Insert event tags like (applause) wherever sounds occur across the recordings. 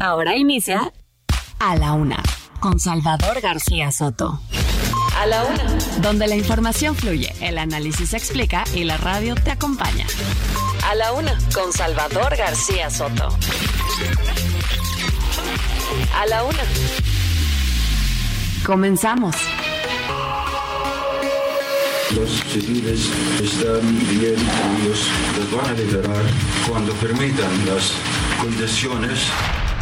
Ahora inicia A la Una con Salvador García Soto. A la Una. Donde la información fluye, el análisis se explica y la radio te acompaña. A la Una con Salvador García Soto. A la Una. Comenzamos. Los civiles están bien ellos los van a liberar cuando permitan las condiciones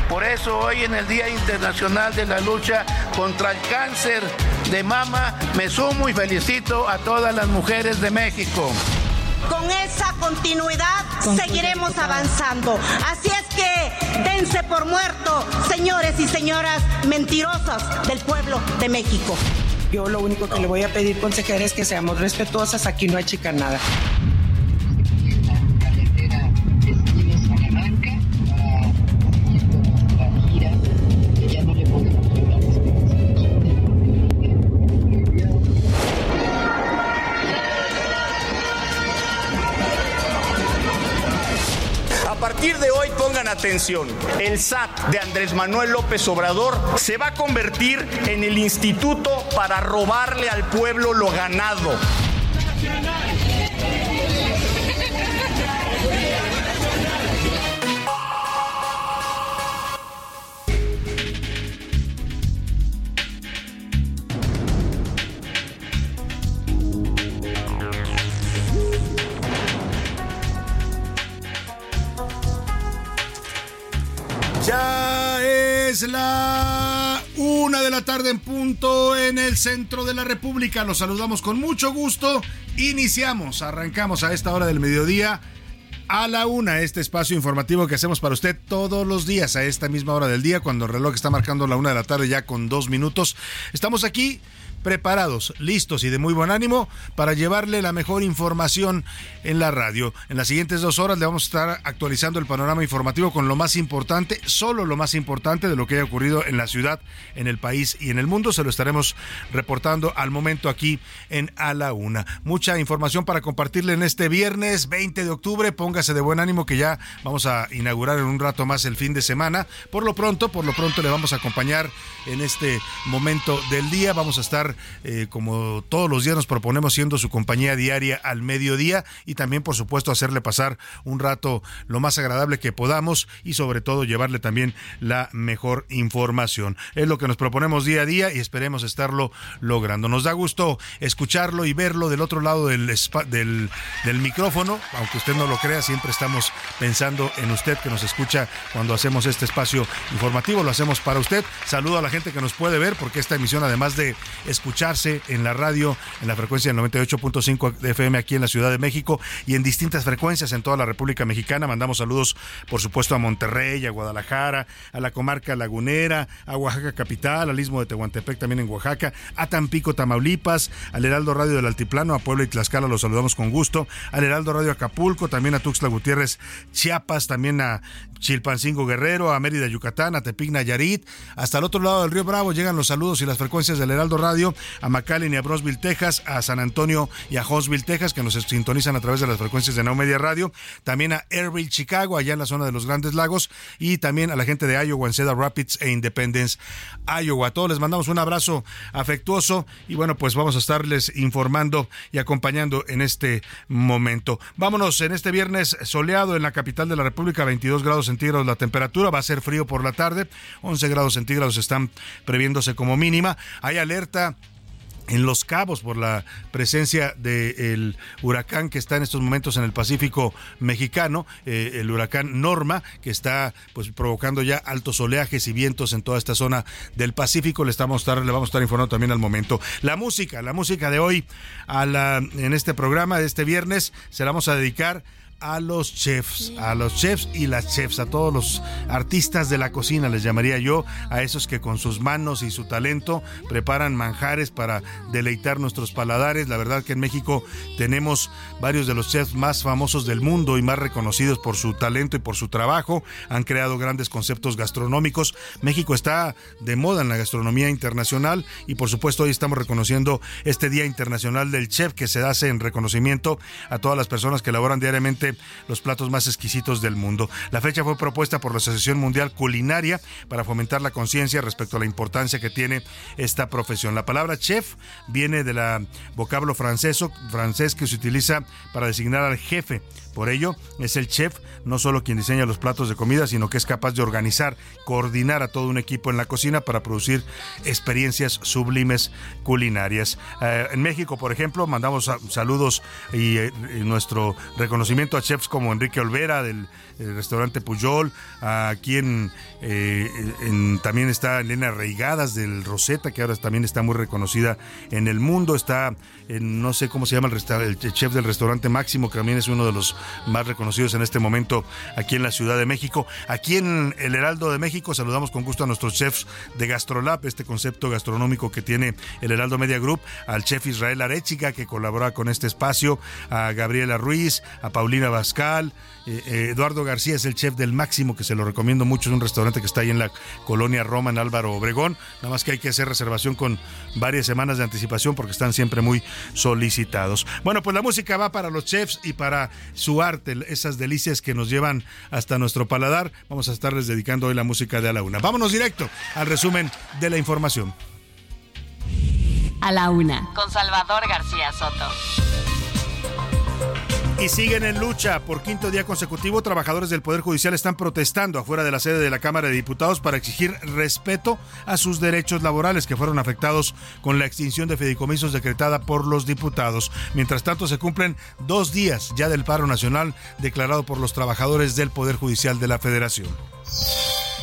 por eso hoy en el Día Internacional de la Lucha contra el Cáncer de Mama me sumo y felicito a todas las mujeres de México. Con esa continuidad seguiremos avanzando. Así es que dense por muerto, señores y señoras mentirosas del pueblo de México. Yo lo único que le voy a pedir, consejera, es que seamos respetuosas. Aquí no hay chicanada. De hoy pongan atención. El SAT de Andrés Manuel López Obrador se va a convertir en el instituto para robarle al pueblo lo ganado. Es la una de la tarde en punto en el centro de la República. Los saludamos con mucho gusto. Iniciamos, arrancamos a esta hora del mediodía a la una, este espacio informativo que hacemos para usted todos los días a esta misma hora del día, cuando el reloj está marcando la una de la tarde ya con dos minutos. Estamos aquí preparados, listos y de muy buen ánimo para llevarle la mejor información en la radio. En las siguientes dos horas le vamos a estar actualizando el panorama informativo con lo más importante, solo lo más importante de lo que haya ocurrido en la ciudad, en el país y en el mundo. Se lo estaremos reportando al momento aquí en A la Una. Mucha información para compartirle en este viernes 20 de octubre. Póngase de buen ánimo que ya vamos a inaugurar en un rato más el fin de semana. Por lo pronto, por lo pronto le vamos a acompañar en este momento del día. Vamos a estar eh, como todos los días nos proponemos, siendo su compañía diaria al mediodía y también, por supuesto, hacerle pasar un rato lo más agradable que podamos y sobre todo llevarle también la mejor información. Es lo que nos proponemos día a día y esperemos estarlo logrando. Nos da gusto escucharlo y verlo del otro lado del, del, del micrófono, aunque usted no lo crea, siempre estamos pensando en usted que nos escucha cuando hacemos este espacio informativo, lo hacemos para usted. Saludo a la gente que nos puede ver porque esta emisión, además de escucharse en la radio, en la frecuencia del 98.5 de FM aquí en la Ciudad de México y en distintas frecuencias en toda la República Mexicana. Mandamos saludos, por supuesto, a Monterrey, a Guadalajara, a la comarca lagunera, a Oaxaca capital, al istmo de Tehuantepec también en Oaxaca, a Tampico, Tamaulipas, al Heraldo Radio del Altiplano, a Puebla y Tlaxcala, los saludamos con gusto, al Heraldo Radio Acapulco, también a Tuxtla Gutiérrez, Chiapas, también a Chilpancingo Guerrero, a Mérida, Yucatán, a Tepic, Nayarit, hasta el otro lado del río Bravo llegan los saludos y las frecuencias del Heraldo Radio, a McAllen y a Brosville, Texas, a San Antonio y a Huntsville, Texas, que nos sintonizan a través de las frecuencias de Now Media Radio, también a Airville, Chicago, allá en la zona de los Grandes Lagos, y también a la gente de Iowa, en Cedar Rapids e Independence, Iowa. A todos les mandamos un abrazo afectuoso y bueno, pues vamos a estarles informando y acompañando en este momento. Vámonos en este viernes soleado en la capital de la República, 22 grados centígrados la temperatura, va a ser frío por la tarde, 11 grados centígrados están previéndose como mínima. Hay alerta en Los Cabos por la presencia del huracán que está en estos momentos en el Pacífico mexicano, eh, el huracán Norma, que está pues provocando ya altos oleajes y vientos en toda esta zona del Pacífico. Le estamos le vamos a estar informando también al momento. La música, la música de hoy a la, en este programa de este viernes se la vamos a dedicar a los chefs, a los chefs y las chefs, a todos los artistas de la cocina, les llamaría yo, a esos que con sus manos y su talento preparan manjares para deleitar nuestros paladares. La verdad que en México tenemos varios de los chefs más famosos del mundo y más reconocidos por su talento y por su trabajo. Han creado grandes conceptos gastronómicos. México está de moda en la gastronomía internacional y por supuesto hoy estamos reconociendo este Día Internacional del Chef que se hace en reconocimiento a todas las personas que elaboran diariamente los platos más exquisitos del mundo. La fecha fue propuesta por la Asociación Mundial Culinaria para fomentar la conciencia respecto a la importancia que tiene esta profesión. La palabra chef viene del vocablo francés, francés que se utiliza para designar al jefe por ello, es el chef no solo quien diseña los platos de comida, sino que es capaz de organizar, coordinar a todo un equipo en la cocina para producir experiencias sublimes culinarias. Eh, en México, por ejemplo, mandamos saludos eh, y, nuestro reconocimiento a chefs como Enrique Olvera del el restaurante Puyol, aquí eh, en, también está Elena Reigadas del Rosetta, que ahora también está muy reconocida en el mundo, está en, no sé cómo se llama el, chef del restaurante Máximo, que también es uno de los más reconocidos en este momento aquí en la Ciudad de México. Aquí en el Heraldo de México saludamos con gusto a nuestros chefs de Gastrolab, este concepto gastronómico que tiene el Heraldo Media Group, al chef Israel Arechiga, que colabora con este espacio, a Gabriela Ruiz, a Paulina Bascal, eh, eh, Eduardo García es el chef del Máximo, que se lo recomiendo mucho, es un restaurante que está ahí en la colonia Roma, en Álvaro Obregón. Nada más que hay que hacer reservación con varias semanas de anticipación porque están siempre muy solicitados. Bueno, pues la música va para los chefs y para su arte, esas delicias que nos llevan hasta nuestro paladar. Vamos a estarles dedicando hoy la música de A la Una. Vámonos directo al resumen de la información. A la Una, con Salvador García Soto. Y siguen en lucha. Por quinto día consecutivo, trabajadores del Poder Judicial están protestando afuera de la sede de la Cámara de Diputados para exigir respeto a sus derechos laborales que fueron afectados con la extinción de fideicomisos decretada por los diputados. Mientras tanto, se cumplen dos días ya del paro nacional declarado por los trabajadores del Poder Judicial de la Federación.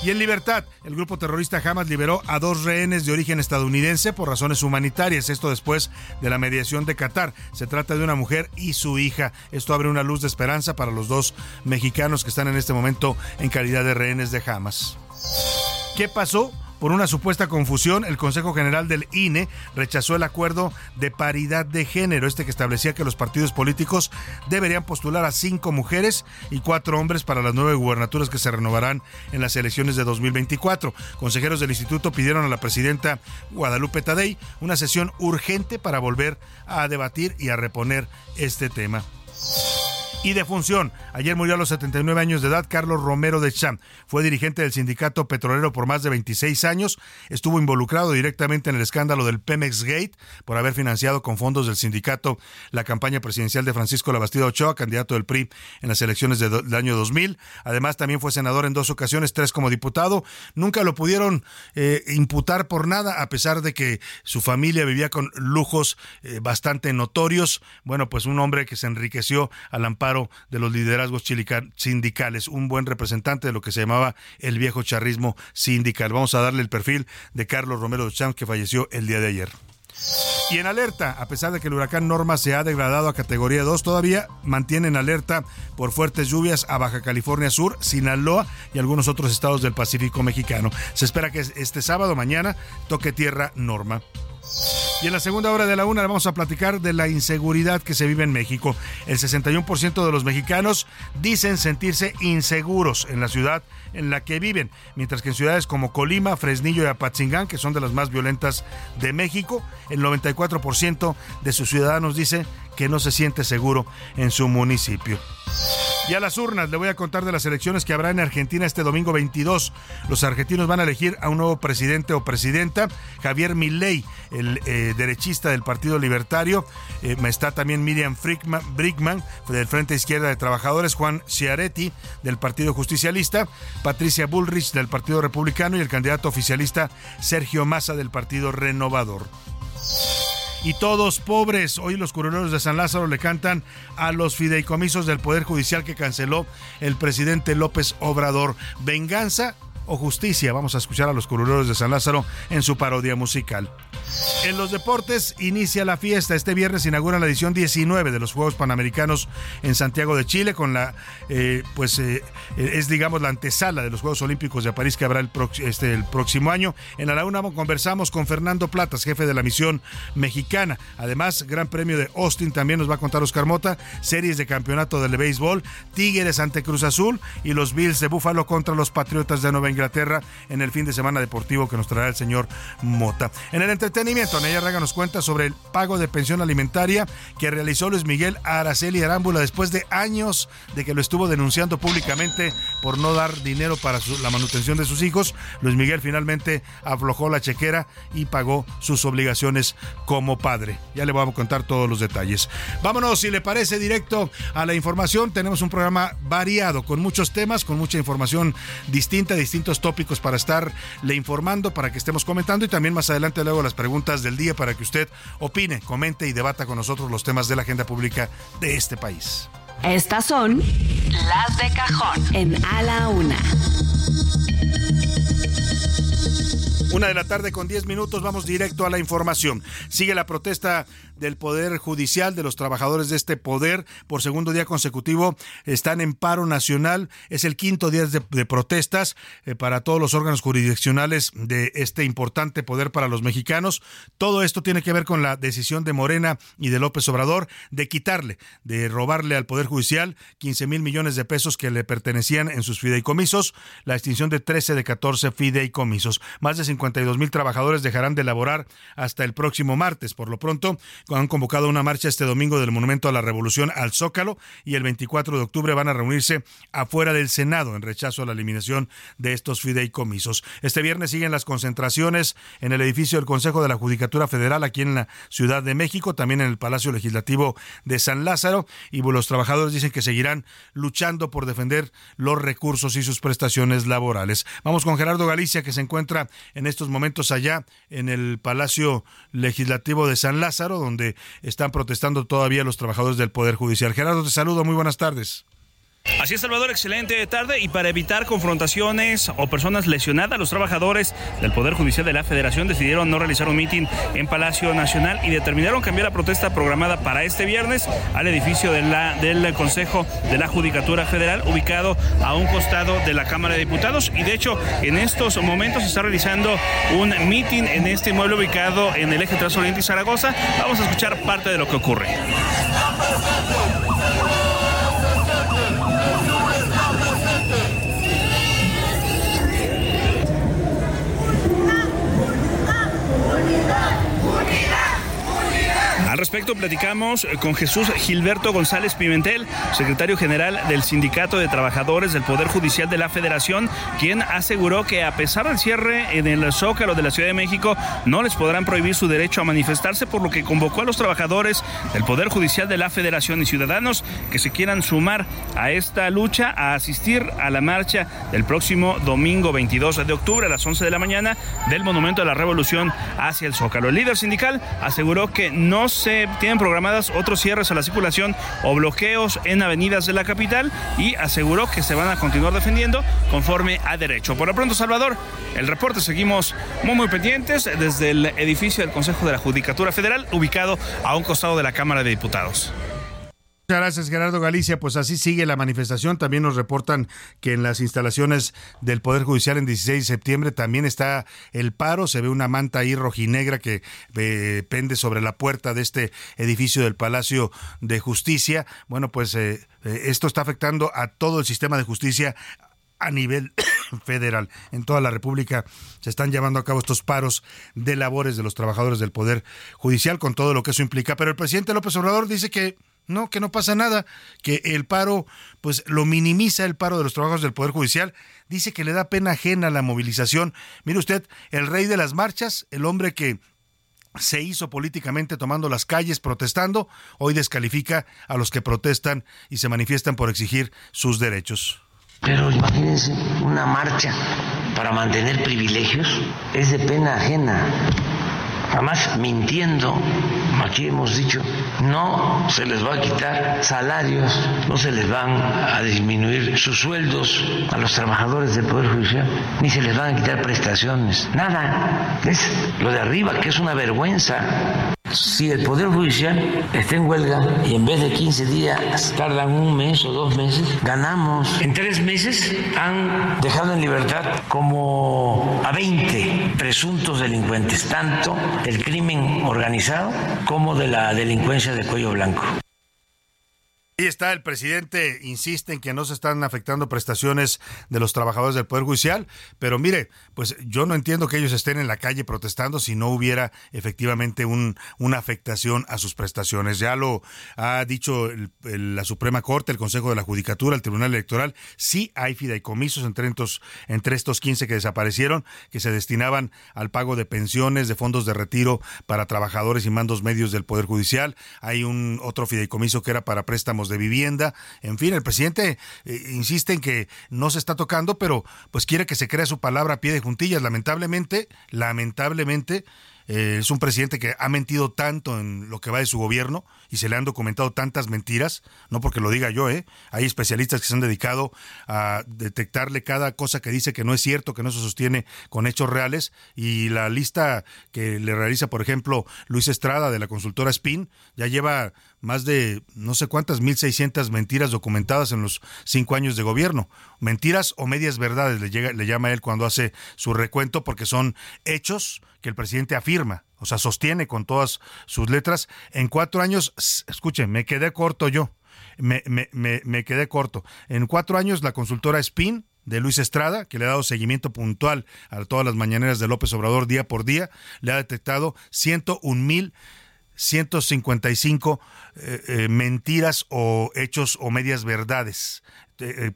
Y en libertad, el grupo terrorista Hamas liberó a dos rehenes de origen estadounidense por razones humanitarias, esto después de la mediación de Qatar. Se trata de una mujer y su hija. Esto abre una luz de esperanza para los dos mexicanos que están en este momento en calidad de rehenes de Hamas. ¿Qué pasó? Por una supuesta confusión, el Consejo General del INE rechazó el acuerdo de paridad de género, este que establecía que los partidos políticos deberían postular a cinco mujeres y cuatro hombres para las nueve gubernaturas que se renovarán en las elecciones de 2024. Consejeros del instituto pidieron a la presidenta Guadalupe Tadei una sesión urgente para volver a debatir y a reponer este tema y de función. Ayer murió a los 79 años de edad Carlos Romero de Cham. Fue dirigente del sindicato petrolero por más de 26 años. Estuvo involucrado directamente en el escándalo del Pemex Gate por haber financiado con fondos del sindicato la campaña presidencial de Francisco Labastida Ochoa, candidato del PRI en las elecciones del año 2000. Además, también fue senador en dos ocasiones, tres como diputado. Nunca lo pudieron eh, imputar por nada, a pesar de que su familia vivía con lujos eh, bastante notorios. Bueno, pues un hombre que se enriqueció al amparo de los liderazgos sindicales, un buen representante de lo que se llamaba el viejo charrismo sindical. Vamos a darle el perfil de Carlos Romero Champ, que falleció el día de ayer. Y en alerta, a pesar de que el huracán Norma se ha degradado a categoría 2, todavía mantienen alerta por fuertes lluvias a Baja California Sur, Sinaloa y algunos otros estados del Pacífico mexicano. Se espera que este sábado mañana toque tierra Norma. Y en la segunda hora de la una vamos a platicar de la inseguridad que se vive en México. El 61% de los mexicanos dicen sentirse inseguros en la ciudad en la que viven, mientras que en ciudades como Colima, Fresnillo y Apatzingán, que son de las más violentas de México, el 94% de sus ciudadanos dice que no se siente seguro en su municipio. Y a las urnas, le voy a contar de las elecciones que habrá en Argentina este domingo 22. Los argentinos van a elegir a un nuevo presidente o presidenta, Javier Milei, el eh, derechista del Partido Libertario. Eh, está también Miriam Brickman, del Frente Izquierda de Trabajadores, Juan Ciaretti, del Partido Justicialista, Patricia Bullrich, del Partido Republicano, y el candidato oficialista Sergio Massa, del Partido Renovador y todos pobres. Hoy los curuleros de San Lázaro le cantan a los fideicomisos del Poder Judicial que canceló el presidente López Obrador. Venganza o justicia. Vamos a escuchar a los curuleros de San Lázaro en su parodia musical. En los deportes inicia la fiesta. Este viernes inaugura la edición 19 de los Juegos Panamericanos en Santiago de Chile con la, eh, pues eh, es digamos la antesala de los Juegos Olímpicos de París que habrá el, este, el próximo año. En la Laguna conversamos con Fernando Platas, jefe de la misión mexicana. Además, Gran Premio de Austin también nos va a contar Oscar Mota, series de campeonato del béisbol, Tigres ante Cruz Azul y los Bills de Búfalo contra los Patriotas de Nueva Inglaterra en el fin de semana deportivo que nos traerá el señor Mota. En el entretenimiento, Neya Raga nos cuenta sobre el pago de pensión alimentaria que realizó Luis Miguel Araceli Arámbula después de años de que lo estuvo denunciando públicamente por no dar dinero para la manutención de sus hijos. Luis Miguel finalmente aflojó la chequera y pagó sus obligaciones como padre. Ya le vamos a contar todos los detalles. Vámonos, si le parece, directo a la información. Tenemos un programa variado, con muchos temas, con mucha información distinta, distintos tópicos para estarle informando, para que estemos comentando y también más adelante luego las preguntas del día para que usted opine, comente y debata con nosotros los temas de la agenda pública de este país. Estas son las de cajón en A la Una. Una de la tarde con 10 minutos, vamos directo a la información. Sigue la protesta del Poder Judicial, de los trabajadores de este poder, por segundo día consecutivo, están en paro nacional. Es el quinto día de, protestas eh, para todos los órganos jurisdiccionales de este importante poder para los mexicanos. Todo esto tiene que ver con la decisión de Morena y de López Obrador de quitarle, de robarle al Poder Judicial 15 mil millones de pesos que le pertenecían en sus fideicomisos, la extinción de 13 de 14 fideicomisos. Más de 52 mil trabajadores dejarán de laborar hasta el próximo martes. Por lo pronto, han convocado una marcha este domingo del Monumento a la Revolución al Zócalo y el 24 de octubre van a reunirse afuera del Senado en rechazo a la eliminación de estos fideicomisos. Este viernes siguen las concentraciones en el edificio del Consejo de la Judicatura Federal aquí en la Ciudad de México, también en el Palacio Legislativo de San Lázaro y los trabajadores dicen que seguirán luchando por defender los recursos y sus prestaciones laborales. Vamos con Gerardo Galicia que se encuentra en estos momentos allá en el Palacio Legislativo de San Lázaro, donde están protestando todavía los trabajadores del Poder Judicial. Gerardo, te saludo, muy buenas tardes. Así es, Salvador, excelente tarde. Y para evitar confrontaciones o personas lesionadas, los trabajadores del Poder Judicial de la Federación decidieron no realizar un mitin en Palacio Nacional y determinaron cambiar la protesta programada para este viernes al edificio del Consejo de la Judicatura Federal, ubicado a un costado de la Cámara de Diputados. Y de hecho, en estos momentos se está realizando un mitin en este inmueble ubicado en el eje Trazo Oriente y Zaragoza. Vamos a escuchar parte de lo que ocurre. Respecto, platicamos con Jesús Gilberto González Pimentel, secretario general del Sindicato de Trabajadores del Poder Judicial de la Federación, quien aseguró que a pesar del cierre en el Zócalo de la Ciudad de México, no les podrán prohibir su derecho a manifestarse, por lo que convocó a los trabajadores del Poder Judicial de la Federación y ciudadanos que se quieran sumar a esta lucha a asistir a la marcha del próximo domingo 22 de octubre a las 11 de la mañana del Monumento a la Revolución hacia el Zócalo. El líder sindical aseguró que no se tienen programadas otros cierres a la circulación o bloqueos en avenidas de la capital y aseguró que se van a continuar defendiendo conforme a derecho. Por lo pronto, Salvador, el reporte seguimos muy, muy pendientes desde el edificio del Consejo de la Judicatura Federal, ubicado a un costado de la Cámara de Diputados. Muchas gracias, Gerardo Galicia. Pues así sigue la manifestación. También nos reportan que en las instalaciones del Poder Judicial en 16 de septiembre también está el paro. Se ve una manta ahí rojinegra que eh, pende sobre la puerta de este edificio del Palacio de Justicia. Bueno, pues eh, eh, esto está afectando a todo el sistema de justicia a nivel (coughs) federal. En toda la República se están llevando a cabo estos paros de labores de los trabajadores del Poder Judicial con todo lo que eso implica. Pero el presidente López Obrador dice que no, que no pasa nada, que el paro, pues lo minimiza el paro de los trabajadores del Poder Judicial, dice que le da pena ajena la movilización. Mire usted, el rey de las marchas, el hombre que se hizo políticamente tomando las calles protestando, hoy descalifica a los que protestan y se manifiestan por exigir sus derechos. Pero imagínense, una marcha para mantener privilegios es de pena ajena además mintiendo. Aquí hemos dicho, no se les va a quitar salarios, no se les van a disminuir sus sueldos a los trabajadores del Poder Judicial, ni se les van a quitar prestaciones, nada. Es lo de arriba, que es una vergüenza. Si el Poder Judicial está en huelga y en vez de 15 días tardan un mes o dos meses, ganamos. En tres meses han dejado en libertad como a 20 presuntos delincuentes, tanto del crimen organizado como de la delincuencia de cuello blanco. Ahí está, el presidente insiste en que no se están afectando prestaciones de los trabajadores del Poder Judicial, pero mire, pues yo no entiendo que ellos estén en la calle protestando si no hubiera efectivamente un, una afectación a sus prestaciones. Ya lo ha dicho la Suprema Corte, el Consejo de la Judicatura, el Tribunal Electoral, sí hay fideicomisos entre estos, entre estos 15 que desaparecieron, que se destinaban al pago de pensiones, de fondos de retiro para trabajadores y mandos medios del Poder Judicial. Hay un otro fideicomiso que era para préstamos de vivienda. En fin, el presidente eh, insiste en que no se está tocando, pero pues quiere que se crea su palabra a pie de juntillas. Lamentablemente, lamentablemente, eh, es un presidente que ha mentido tanto en lo que va de su gobierno y se le han documentado tantas mentiras, no porque lo diga yo, ¿eh? Hay especialistas que se han dedicado a detectarle cada cosa que dice que no es cierto, que no se sostiene con hechos reales y la lista que le realiza, por ejemplo, Luis Estrada de la consultora Spin ya lleva más de no sé cuántas, 1.600 mentiras documentadas en los cinco años de gobierno. Mentiras o medias verdades le, llega, le llama él cuando hace su recuento porque son hechos que el presidente afirma, o sea, sostiene con todas sus letras. En cuatro años, escuchen, me quedé corto yo, me, me, me, me quedé corto. En cuatro años la consultora Spin de Luis Estrada, que le ha dado seguimiento puntual a todas las mañaneras de López Obrador día por día, le ha detectado 101 mil 155 eh, eh, mentiras o hechos o medias verdades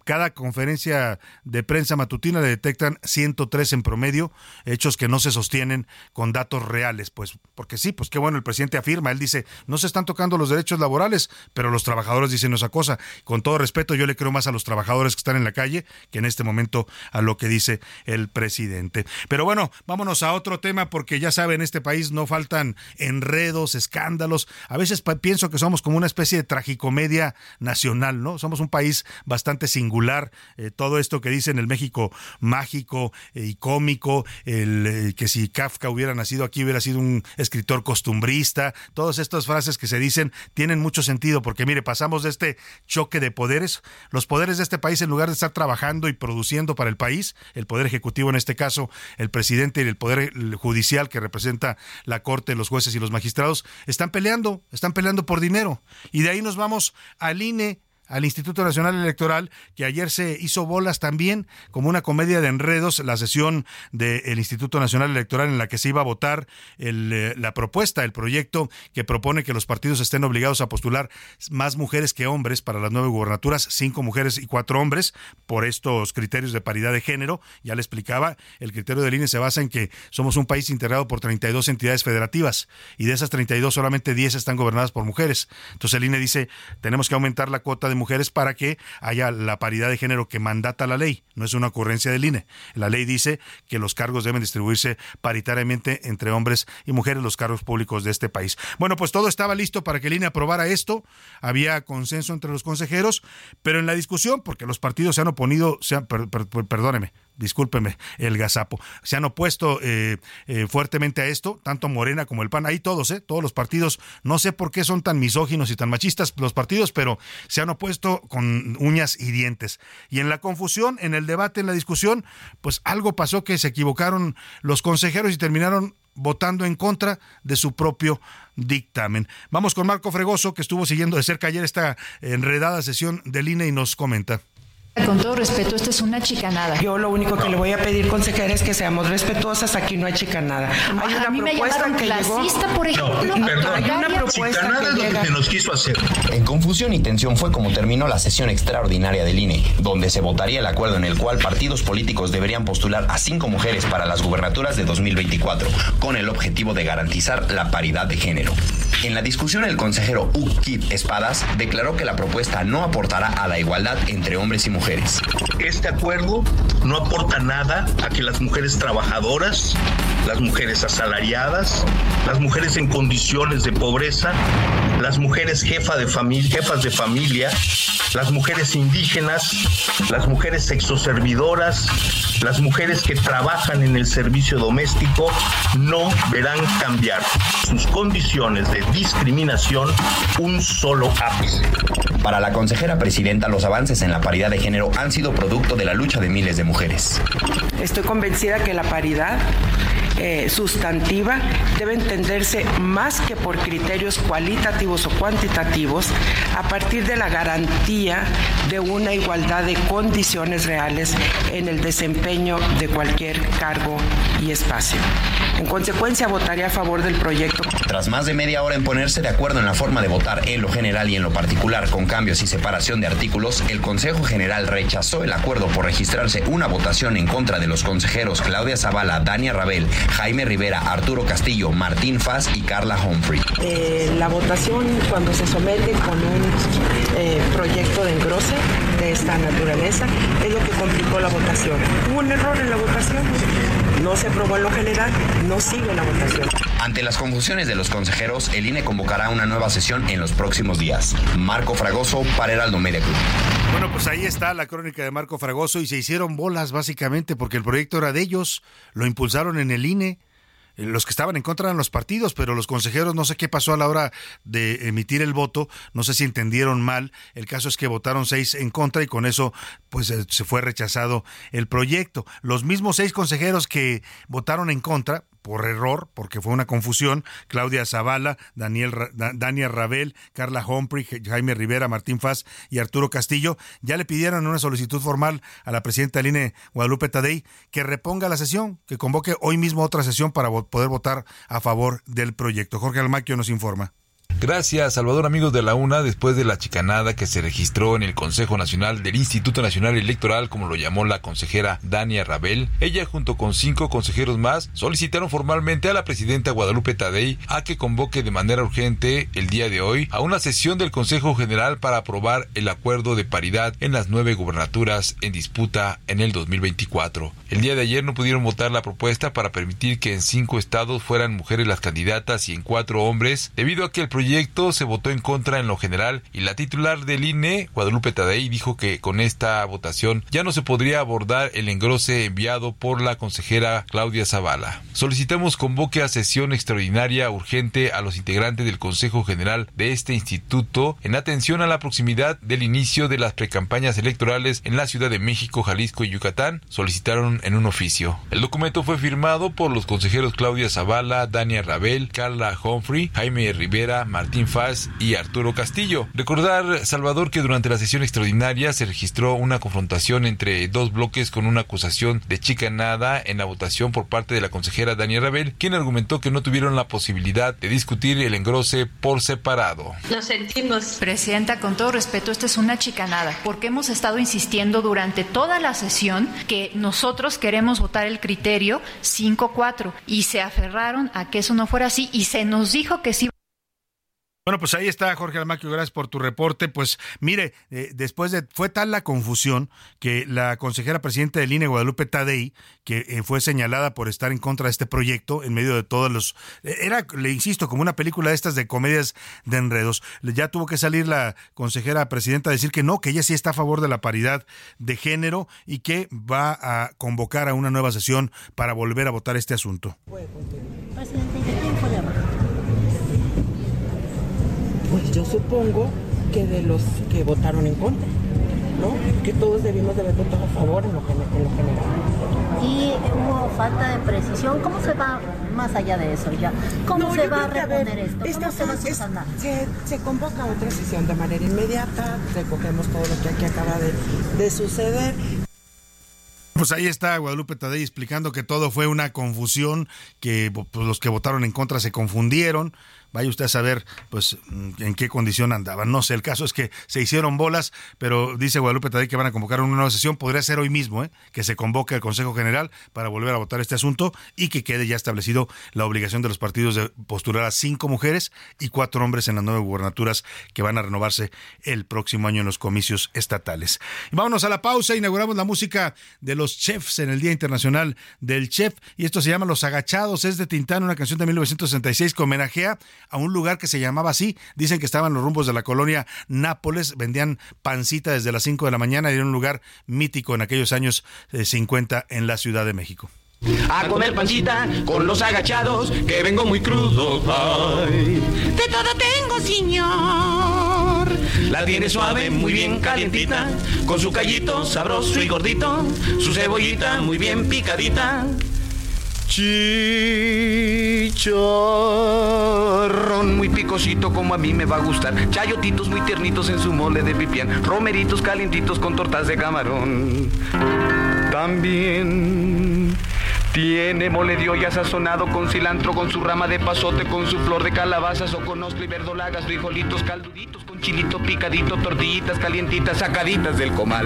cada conferencia de prensa matutina le detectan 103 en promedio, hechos que no se sostienen con datos reales, pues porque sí, pues qué bueno, el presidente afirma, él dice, no se están tocando los derechos laborales, pero los trabajadores dicen esa cosa. Con todo respeto, yo le creo más a los trabajadores que están en la calle que en este momento a lo que dice el presidente. Pero bueno, vámonos a otro tema porque ya saben, en este país no faltan enredos, escándalos. A veces pienso que somos como una especie de tragicomedia nacional, ¿no? Somos un país bastante singular. Eh, todo esto que dicen el México mágico eh, y cómico, el, eh, que si Kafka hubiera nacido aquí hubiera sido un escritor costumbrista. Todas estas frases que se dicen tienen mucho sentido porque mire, pasamos de este choque de poderes. Los poderes de este país, en lugar de estar trabajando y produciendo para el país, el poder ejecutivo en este caso, el presidente y el poder judicial que representa la corte, los jueces y los magistrados, están peleando, están peleando por dinero. Y de ahí nos vamos al INE al Instituto Nacional Electoral, que ayer se hizo bolas también como una comedia de enredos, la sesión del Instituto Nacional Electoral en la que se iba a votar eh, la propuesta, el proyecto que propone que los partidos estén obligados a postular más mujeres que hombres para las nueve gubernaturas, cinco mujeres y cuatro hombres, por estos criterios de paridad de género. Ya le explicaba, el criterio del INE se basa en que somos un país integrado por 32 entidades federativas y de esas 32 solamente 10 están gobernadas por mujeres. Entonces el INE dice, tenemos que aumentar la cuota de mujeres para que haya la paridad de género que mandata la ley. No es una ocurrencia del INE. La ley dice que los cargos deben distribuirse paritariamente entre hombres y mujeres, los cargos públicos de este país. Bueno, pues todo estaba listo para que el INE aprobara esto. Había consenso entre los consejeros, pero en la discusión, porque los partidos se han oponido, se perdóneme, discúlpeme, el gazapo. Se han opuesto eh, eh, fuertemente a esto, tanto Morena como el PAN, ahí todos, eh, todos los partidos, no sé por qué son tan misóginos y tan machistas los partidos, pero se han opuesto con uñas y dientes. Y en la confusión, en el debate, en la discusión, pues algo pasó que se equivocaron los consejeros y terminaron votando en contra de su propio dictamen. Vamos con Marco Fregoso, que estuvo siguiendo de cerca ayer esta enredada sesión del INE y nos comenta. Con todo respeto, esto es una chicanada. Yo lo único que le voy a pedir, consejera, es que seamos respetuosas. Aquí no hay chicanada. Hay una a mí propuesta me que clasista, por ejemplo. No, perdón, hay una propuesta chicanada que es lo que se nos quiso hacer. En confusión y tensión fue como terminó la sesión extraordinaria del INE, donde se votaría el acuerdo en el cual partidos políticos deberían postular a cinco mujeres para las gubernaturas de 2024, con el objetivo de garantizar la paridad de género. En la discusión, el consejero Ukip Espadas declaró que la propuesta no aportará a la igualdad entre hombres y mujeres Este acuerdo no aporta nada a que las mujeres trabajadoras, las mujeres asalariadas, las mujeres en condiciones de pobreza, las mujeres jefa de jefas de familia, las mujeres indígenas, las mujeres sexoservidoras, las mujeres que trabajan en el servicio doméstico no verán cambiar sus condiciones de discriminación un solo ápice. Para la consejera presidenta, los avances en la paridad de género han sido producto de la lucha de miles de mujeres. Estoy convencida que la paridad eh, sustantiva debe entenderse más que por criterios cualitativos o cuantitativos a partir de la garantía de una igualdad de condiciones reales en el desempeño de cualquier cargo y espacio. En consecuencia, votaré a favor del proyecto. Tras más de media hora en ponerse de acuerdo en la forma de votar en lo general y en lo particular con cambios y separación de artículos, el Consejo General rechazó el acuerdo por registrarse una votación en contra de los consejeros Claudia Zavala, Dania Rabel, Jaime Rivera, Arturo Castillo, Martín Faz y Carla Humphrey. Eh, la votación cuando se somete con un eh, proyecto de engrose de esta naturaleza es lo que complicó la votación. Hubo un error en la votación no se aprobó en lo general, no sigue la votación. Ante las confusiones de los consejeros, el INE convocará una nueva sesión en los próximos días. Marco Fragoso para Heraldo Media Group. Bueno, pues ahí está la crónica de Marco Fragoso y se hicieron bolas básicamente porque el proyecto era de ellos, lo impulsaron en el INE los que estaban en contra eran los partidos, pero los consejeros no sé qué pasó a la hora de emitir el voto, no sé si entendieron mal, el caso es que votaron seis en contra y con eso pues eh, se fue rechazado el proyecto. Los mismos seis consejeros que votaron en contra, por error, porque fue una confusión, Claudia Zavala, Daniel, Dania Rabel, Carla Humphrey, Jaime Rivera, Martín Faz y Arturo Castillo, ya le pidieron una solicitud formal a la presidenta del INE, Guadalupe Tadei, que reponga la sesión, que convoque hoy mismo otra sesión para poder votar a favor del proyecto. Jorge Almaquio nos informa. Gracias, Salvador, amigos de la UNA. Después de la chicanada que se registró en el Consejo Nacional del Instituto Nacional Electoral, como lo llamó la consejera Dania Rabel, ella junto con cinco consejeros más solicitaron formalmente a la presidenta Guadalupe Tadei a que convoque de manera urgente el día de hoy a una sesión del Consejo General para aprobar el acuerdo de paridad en las nueve gubernaturas en disputa en el 2024. El día de ayer no pudieron votar la propuesta para permitir que en cinco estados fueran mujeres las candidatas y en cuatro hombres, debido a que el proyecto se votó en contra en lo general y la titular del INE, Guadalupe Tadei, dijo que con esta votación ya no se podría abordar el engrose enviado por la consejera Claudia Zavala. Solicitamos convoque a sesión extraordinaria urgente a los integrantes del Consejo General de este instituto en atención a la proximidad del inicio de las precampañas electorales en la Ciudad de México, Jalisco y Yucatán, solicitaron en un oficio. El documento fue firmado por los consejeros Claudia Zavala, Dania Rabel, Carla Humphrey, Jaime Rivera, Martín Faz y Arturo Castillo. Recordar, Salvador, que durante la sesión extraordinaria se registró una confrontación entre dos bloques con una acusación de chicanada en la votación por parte de la consejera Daniela Rabel, quien argumentó que no tuvieron la posibilidad de discutir el engrose por separado. Lo sentimos. Presidenta, con todo respeto, esta es una chicanada, porque hemos estado insistiendo durante toda la sesión que nosotros queremos votar el criterio 5-4 y se aferraron a que eso no fuera así y se nos dijo que sí bueno, pues ahí está Jorge Almaquio, gracias por tu reporte. Pues mire, eh, después de fue tal la confusión que la consejera presidenta del INE Guadalupe Tadei, que eh, fue señalada por estar en contra de este proyecto en medio de todos los eh, era le insisto como una película de estas de comedias de enredos. Ya tuvo que salir la consejera presidenta a decir que no, que ella sí está a favor de la paridad de género y que va a convocar a una nueva sesión para volver a votar este asunto. Pues yo supongo que de los que votaron en contra, ¿no? Que todos debimos de haber votado a favor en lo, general. Y hubo falta de precisión. ¿Cómo se va más allá de eso ya? ¿Cómo se va a responder esto? ¿Cómo se va a subsanar? Se, se, convoca otra sesión de manera inmediata, recogemos todo lo que aquí acaba de, de suceder pues ahí está Guadalupe Tadei explicando que todo fue una confusión, que pues, los que votaron en contra se confundieron. Vaya usted a saber pues en qué condición andaban. No sé, el caso es que se hicieron bolas, pero dice Guadalupe Tadei que van a convocar una nueva sesión, podría ser hoy mismo, ¿eh? que se convoque el Consejo General para volver a votar este asunto y que quede ya establecido la obligación de los partidos de postular a cinco mujeres y cuatro hombres en las nueve gubernaturas que van a renovarse el próximo año en los comicios estatales. Y vámonos a la pausa, inauguramos la música de los chefs en el Día Internacional del Chef y esto se llama Los Agachados, es de Tintán, una canción de 1966 que homenajea a un lugar que se llamaba así, dicen que estaban los rumbos de la colonia Nápoles, vendían pancita desde las 5 de la mañana y era un lugar mítico en aquellos años 50 eh, en la Ciudad de México. A comer pancita con los agachados, que vengo muy crudo. Ay. De todo tengo, señor. La tiene suave, muy bien calientita, con su callito sabroso y gordito, su cebollita muy bien picadita. Chicharrón muy picosito como a mí me va a gustar. Chayotitos muy tiernitos en su mole de pipián. Romeritos calientitos con tortas de camarón. También tiene mole de olla sazonado con cilantro, con su rama de pasote, con su flor de calabazas o con ostra y verdolagas, frijolitos calduditos, con chilito picadito, tortillitas calientitas sacaditas del comal.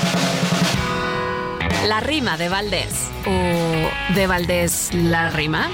La rima de Valdés. ¿O de Valdés la rima?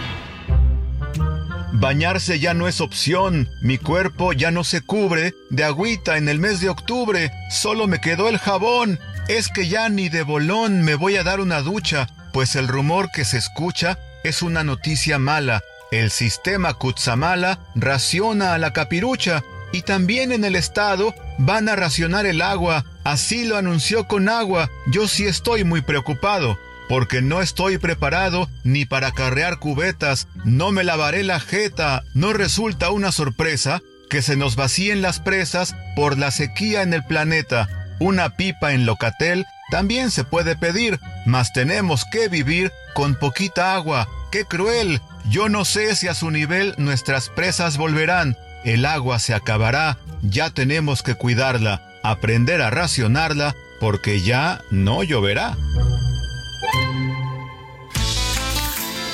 Bañarse ya no es opción, mi cuerpo ya no se cubre de agüita en el mes de octubre, solo me quedó el jabón. Es que ya ni de bolón me voy a dar una ducha, pues el rumor que se escucha es una noticia mala. El sistema Kutsamala raciona a la capirucha y también en el estado van a racionar el agua. Así lo anunció con agua. Yo sí estoy muy preocupado porque no estoy preparado ni para carrear cubetas, no me lavaré la jeta, no resulta una sorpresa que se nos vacíen las presas por la sequía en el planeta. Una pipa en Locatel también se puede pedir, mas tenemos que vivir con poquita agua. ¡Qué cruel! Yo no sé si a su nivel nuestras presas volverán. El agua se acabará, ya tenemos que cuidarla, aprender a racionarla, porque ya no lloverá.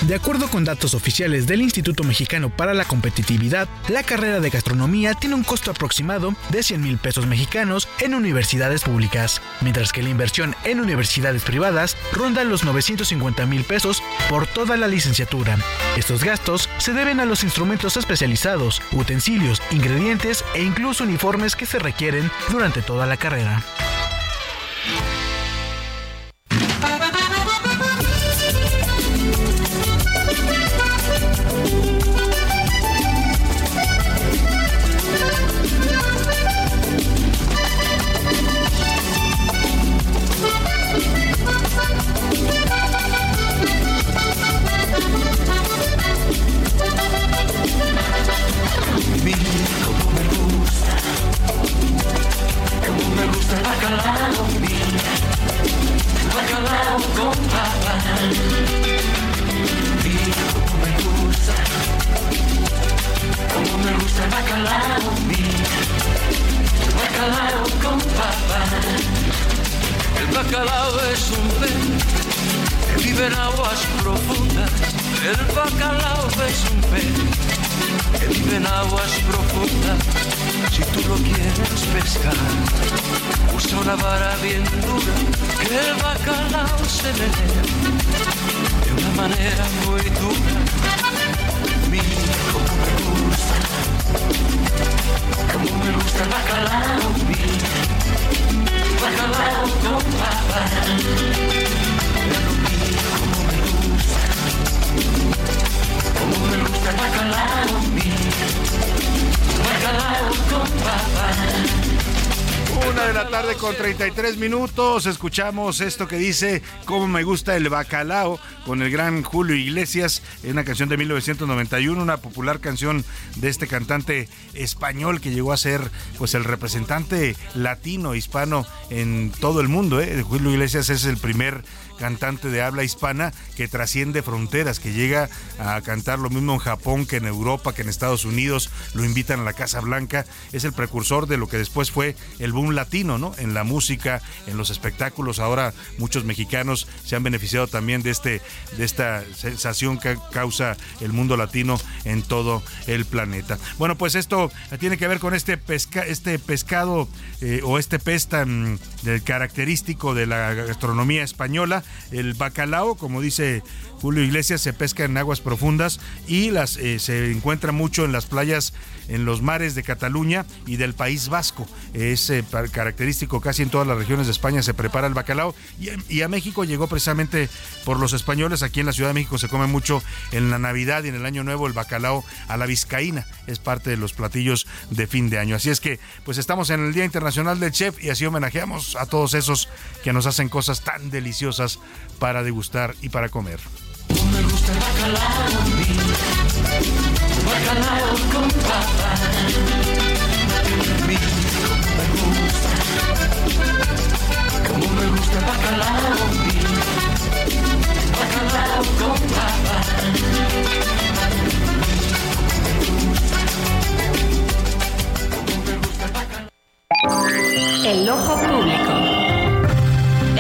De acuerdo con datos oficiales del Instituto Mexicano para la Competitividad, la carrera de gastronomía tiene un costo aproximado de 100 mil pesos mexicanos en universidades públicas, mientras que la inversión en universidades privadas ronda los 950 mil pesos por toda la licenciatura. Estos gastos se deben a los instrumentos especializados, utensilios, ingredientes e incluso uniformes que se requieren durante toda la carrera. 33 minutos. Escuchamos esto que dice Cómo me gusta el bacalao con el gran Julio Iglesias, una canción de 1991, una popular canción de este cantante español que llegó a ser pues el representante latino hispano en todo el mundo. ¿eh? Julio Iglesias es el primer cantante de habla hispana que trasciende fronteras, que llega a cantar lo mismo en Japón que en Europa, que en Estados Unidos, lo invitan a la Casa Blanca, es el precursor de lo que después fue el boom latino, ¿no? En la música, en los espectáculos, ahora muchos mexicanos se han beneficiado también de este de esta sensación que causa el mundo latino en todo el planeta. Bueno, pues esto tiene que ver con este este pescado eh, o este pez tan característico de la gastronomía española el bacalao, como dice Julio Iglesias, se pesca en aguas profundas y las, eh, se encuentra mucho en las playas, en los mares de Cataluña y del País Vasco. Es eh, característico, casi en todas las regiones de España se prepara el bacalao y, a México llegó precisamente por los españoles. Aquí en la Ciudad de México se come mucho en la Navidad y en el Año Nuevo el bacalao a la vizcaína. Es parte de los platillos de fin de año. Así es que, pues estamos en el Día Internacional del Chef y así homenajeamos a todos esos que nos hacen cosas tan deliciosas para degustar y para comer. Gusta el bacalao, bacalao con. Mira cómo me gusta, cómo me gusta el bacalao, bacalao con papa. El ojo público.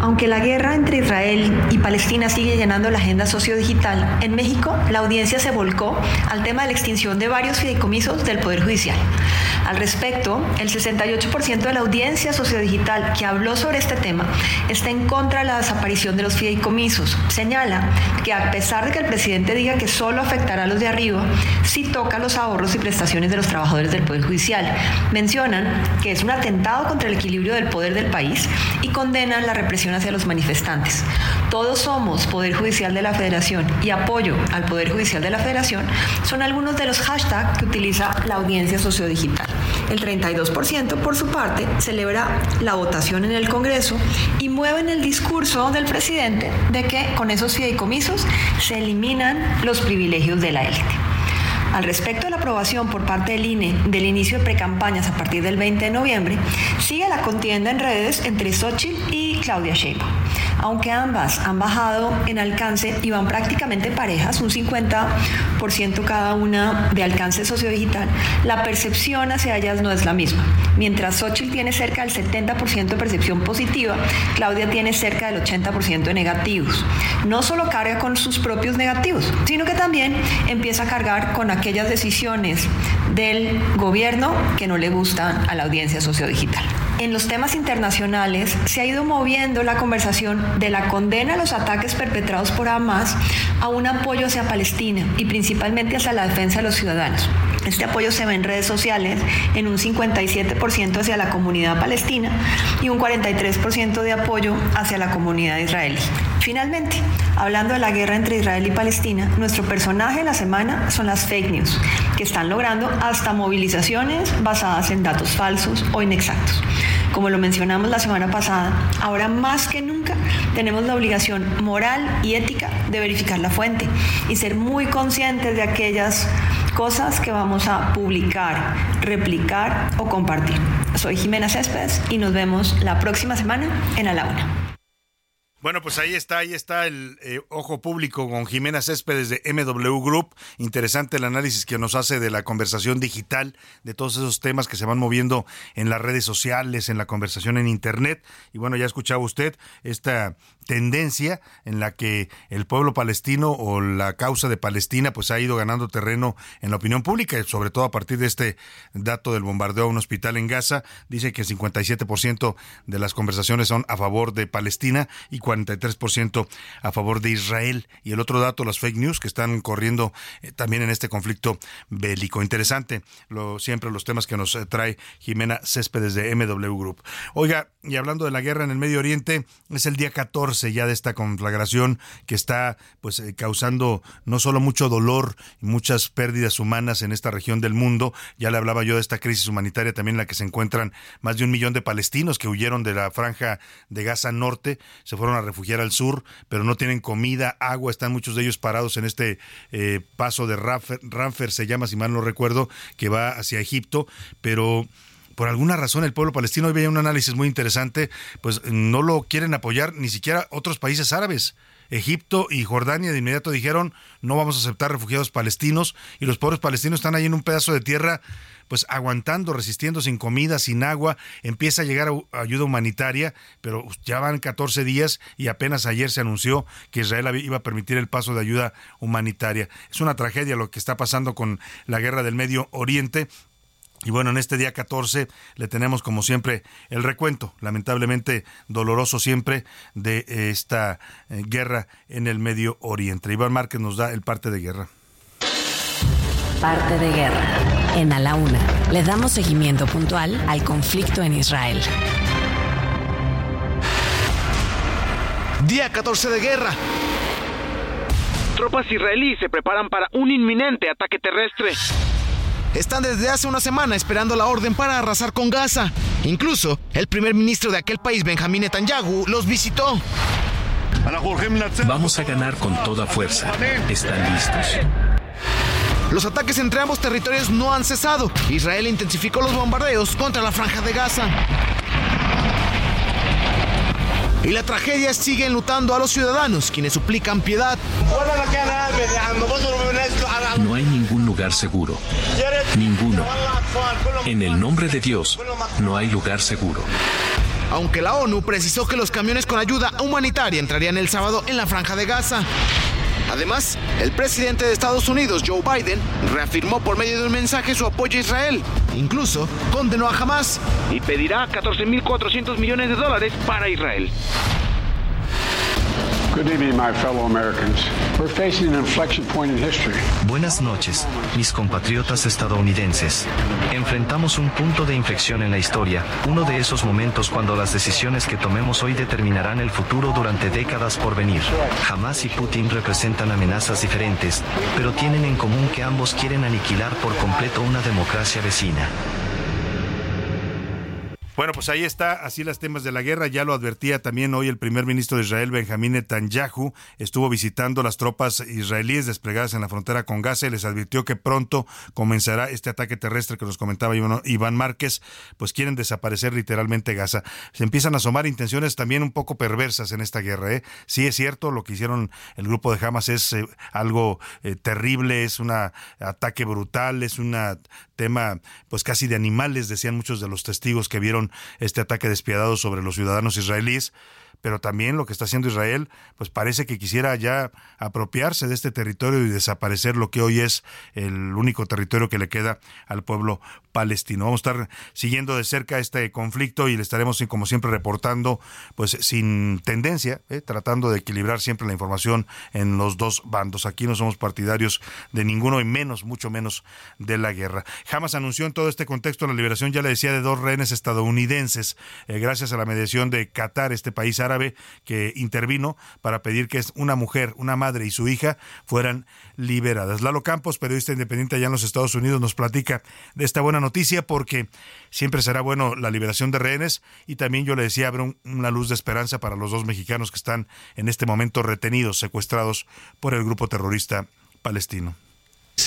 Aunque la guerra entre Israel y Palestina sigue llenando la agenda sociodigital, en México la audiencia se volcó al tema de la extinción de varios fideicomisos del Poder Judicial. Al respecto, el 68% de la audiencia sociodigital que habló sobre este tema está en contra de la desaparición de los fideicomisos. Señala que a pesar de que el presidente diga que solo afectará a los de arriba, sí toca los ahorros y prestaciones de los trabajadores del Poder Judicial. Mencionan que es un atentado contra el equilibrio del poder del país y condenan la represión hacia los manifestantes. Todos somos Poder Judicial de la Federación y apoyo al Poder Judicial de la Federación son algunos de los hashtags que utiliza la audiencia sociodigital. El 32% por su parte celebra la votación en el Congreso y mueven el discurso del presidente de que con esos fideicomisos se eliminan los privilegios de la élite. Al respecto de la aprobación por parte del INE del inicio de precampañas a partir del 20 de noviembre, sigue la contienda en redes entre Xochitl y Claudia Sheinbaum. Aunque ambas han bajado en alcance y van prácticamente parejas, un 50% cada una de alcance sociodigital, la percepción hacia ellas no es la misma. Mientras Xochitl tiene cerca del 70% de percepción positiva, Claudia tiene cerca del 80% de negativos. No solo carga con sus propios negativos, sino que también empieza a cargar con aquellas decisiones del gobierno que no le gustan a la audiencia sociodigital. En los temas internacionales se ha ido moviendo la conversación de la condena a los ataques perpetrados por Hamas a un apoyo hacia Palestina y principalmente hacia la defensa de los ciudadanos. Este apoyo se ve en redes sociales en un 57% hacia la comunidad palestina y un 43% de apoyo hacia la comunidad israelí. Finalmente, hablando de la guerra entre Israel y Palestina, nuestro personaje de la semana son las fake news, que están logrando hasta movilizaciones basadas en datos falsos o inexactos. Como lo mencionamos la semana pasada, ahora más que nunca tenemos la obligación moral y ética de verificar la fuente y ser muy conscientes de aquellas cosas que vamos a publicar, replicar o compartir. Soy Jimena Céspedes y nos vemos la próxima semana en A la Una. Bueno, pues ahí está, ahí está el eh, ojo público con Jimena Céspedes de MW Group. Interesante el análisis que nos hace de la conversación digital, de todos esos temas que se van moviendo en las redes sociales, en la conversación en Internet. Y bueno, ya escuchaba usted esta tendencia en la que el pueblo palestino o la causa de Palestina pues ha ido ganando terreno en la opinión pública, sobre todo a partir de este dato del bombardeo a un hospital en Gaza. Dice que el 57% de las conversaciones son a favor de Palestina y 43% a favor de Israel. Y el otro dato, las fake news que están corriendo eh, también en este conflicto bélico. Interesante, lo, siempre los temas que nos eh, trae Jimena Céspedes de MW Group. Oiga, y hablando de la guerra en el Medio Oriente, es el día 14 ya de esta conflagración que está pues eh, causando no solo mucho dolor y muchas pérdidas humanas en esta región del mundo, ya le hablaba yo de esta crisis humanitaria también en la que se encuentran más de un millón de palestinos que huyeron de la franja de Gaza Norte, se fueron a refugiar al sur, pero no tienen comida, agua, están muchos de ellos parados en este eh, paso de Ranfer, se llama, si mal no recuerdo, que va hacia Egipto, pero por alguna razón el pueblo palestino, hoy veía un análisis muy interesante, pues no lo quieren apoyar ni siquiera otros países árabes. Egipto y Jordania de inmediato dijeron no vamos a aceptar refugiados palestinos y los pobres palestinos están ahí en un pedazo de tierra pues aguantando, resistiendo sin comida, sin agua, empieza a llegar ayuda humanitaria, pero ya van 14 días y apenas ayer se anunció que Israel iba a permitir el paso de ayuda humanitaria. Es una tragedia lo que está pasando con la guerra del Medio Oriente y bueno, en este día 14 le tenemos como siempre el recuento, lamentablemente doloroso siempre, de esta eh, guerra en el Medio Oriente. Iván Márquez nos da el parte de guerra. Parte de guerra. En A la Una le damos seguimiento puntual al conflicto en Israel. Día 14 de guerra. Tropas israelíes se preparan para un inminente ataque terrestre están desde hace una semana esperando la orden para arrasar con Gaza. Incluso el primer ministro de aquel país, Benjamín Netanyahu, los visitó. Vamos a ganar con toda fuerza. ¿Están listos? Los ataques entre ambos territorios no han cesado. Israel intensificó los bombardeos contra la franja de Gaza. Y la tragedia sigue enlutando a los ciudadanos, quienes suplican piedad. No hay ningún lugar seguro. Ninguno. En el nombre de Dios, no hay lugar seguro. Aunque la ONU precisó que los camiones con ayuda humanitaria entrarían el sábado en la franja de Gaza. Además, el presidente de Estados Unidos, Joe Biden, reafirmó por medio de un mensaje su apoyo a Israel. Incluso condenó a Hamas y pedirá 14.400 millones de dólares para Israel. Buenas noches, mis compatriotas estadounidenses. Enfrentamos un punto de inflexión en la historia, uno de esos momentos cuando las decisiones que tomemos hoy determinarán el futuro durante décadas por venir. Hamas y Putin representan amenazas diferentes, pero tienen en común que ambos quieren aniquilar por completo una democracia vecina. Bueno, pues ahí está, así las temas de la guerra. Ya lo advertía también hoy el primer ministro de Israel, Benjamín Netanyahu. Estuvo visitando las tropas israelíes desplegadas en la frontera con Gaza y les advirtió que pronto comenzará este ataque terrestre que nos comentaba Iván Márquez. Pues quieren desaparecer literalmente Gaza. Se empiezan a asomar intenciones también un poco perversas en esta guerra. ¿eh? Sí es cierto, lo que hicieron el grupo de Hamas es eh, algo eh, terrible, es un ataque brutal, es un tema pues casi de animales, decían muchos de los testigos que vieron este ataque despiadado sobre los ciudadanos israelíes pero también lo que está haciendo Israel, pues parece que quisiera ya apropiarse de este territorio y desaparecer lo que hoy es el único territorio que le queda al pueblo palestino. Vamos a estar siguiendo de cerca este conflicto y le estaremos, como siempre, reportando, pues sin tendencia, ¿eh? tratando de equilibrar siempre la información en los dos bandos. Aquí no somos partidarios de ninguno y menos, mucho menos de la guerra. Jamás anunció en todo este contexto la liberación, ya le decía, de dos rehenes estadounidenses, eh, gracias a la mediación de Qatar, este país que intervino para pedir que una mujer, una madre y su hija fueran liberadas. Lalo Campos, periodista independiente allá en los Estados Unidos, nos platica de esta buena noticia porque siempre será bueno la liberación de rehenes y también yo le decía, abre una luz de esperanza para los dos mexicanos que están en este momento retenidos, secuestrados por el grupo terrorista palestino.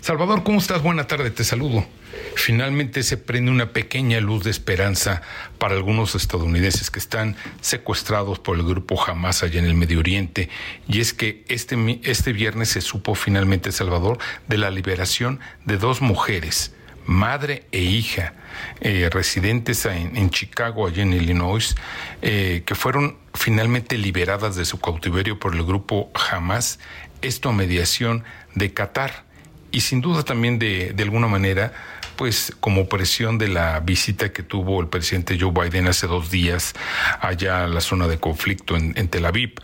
Salvador, ¿cómo estás? Buena tarde, te saludo. Finalmente se prende una pequeña luz de esperanza para algunos estadounidenses que están secuestrados por el grupo Hamas allá en el Medio Oriente. Y es que este, este viernes se supo finalmente, Salvador, de la liberación de dos mujeres, madre e hija, eh, residentes en, Chicago, allá en Illinois, eh, que fueron finalmente liberadas de su cautiverio por el grupo Hamas, esto a mediación de Qatar y sin duda también de, de alguna manera pues como presión de la visita que tuvo el presidente Joe Biden hace dos días allá a la zona de conflicto en, en Tel Aviv.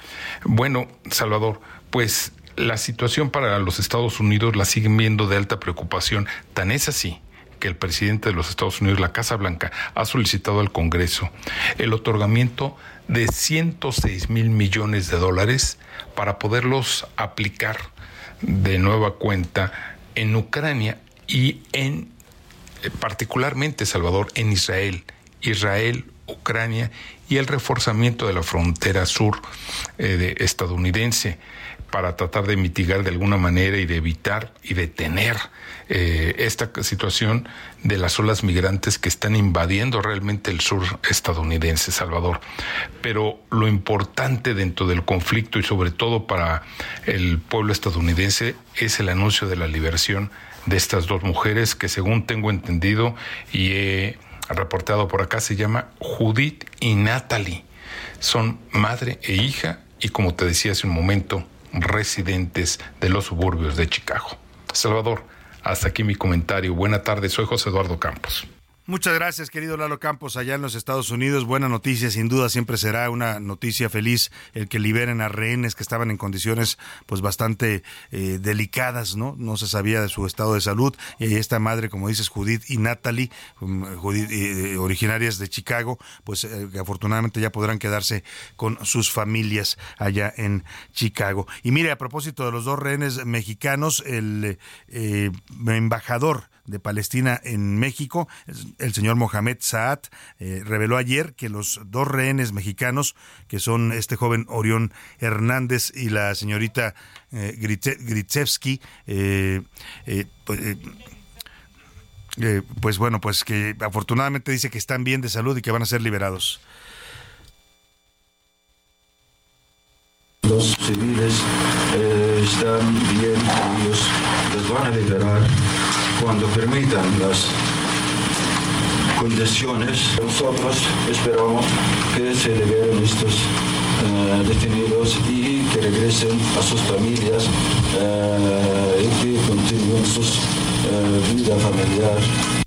Bueno, Salvador, pues la situación para los Estados Unidos la siguen viendo de alta preocupación, tan es así que el presidente de los Estados Unidos, la Casa Blanca, ha solicitado al Congreso el otorgamiento de 106 mil millones de dólares para poderlos aplicar de nueva cuenta en Ucrania y en eh, particularmente Salvador en Israel, Israel, Ucrania y el reforzamiento de la frontera sur eh, estadounidense para tratar de mitigar de alguna manera y de evitar y detener eh, esta situación de las olas migrantes que están invadiendo realmente el sur estadounidense, Salvador. Pero lo importante dentro del conflicto y sobre todo para el pueblo estadounidense es el anuncio de la liberación de estas dos mujeres que según tengo entendido y he reportado por acá se llama Judith y Natalie. Son madre e hija y como te decía hace un momento, residentes de los suburbios de Chicago. Salvador, hasta aquí mi comentario. Buena tarde, soy José Eduardo Campos. Muchas gracias, querido Lalo Campos, allá en los Estados Unidos. Buena noticia, sin duda siempre será una noticia feliz el que liberen a rehenes que estaban en condiciones pues bastante eh, delicadas, ¿no? No se sabía de su estado de salud. Y esta madre, como dices, Judith y Natalie, um, eh, originarias de Chicago, pues eh, afortunadamente ya podrán quedarse con sus familias allá en Chicago. Y mire, a propósito de los dos rehenes mexicanos, el embajador de Palestina en México, el señor Mohamed Saad, eh, reveló ayer que los dos rehenes mexicanos, que son este joven Orión Hernández y la señorita eh, eh, pues, pues bueno, pues que afortunadamente dice que están bien de salud y que van a ser liberados. Los civiles están bien, ellos los van a liberar cuando permitan las condiciones. Nosotros esperamos que se liberen estos eh, detenidos y que regresen a sus familias eh, y que continúen su eh, vida familiar.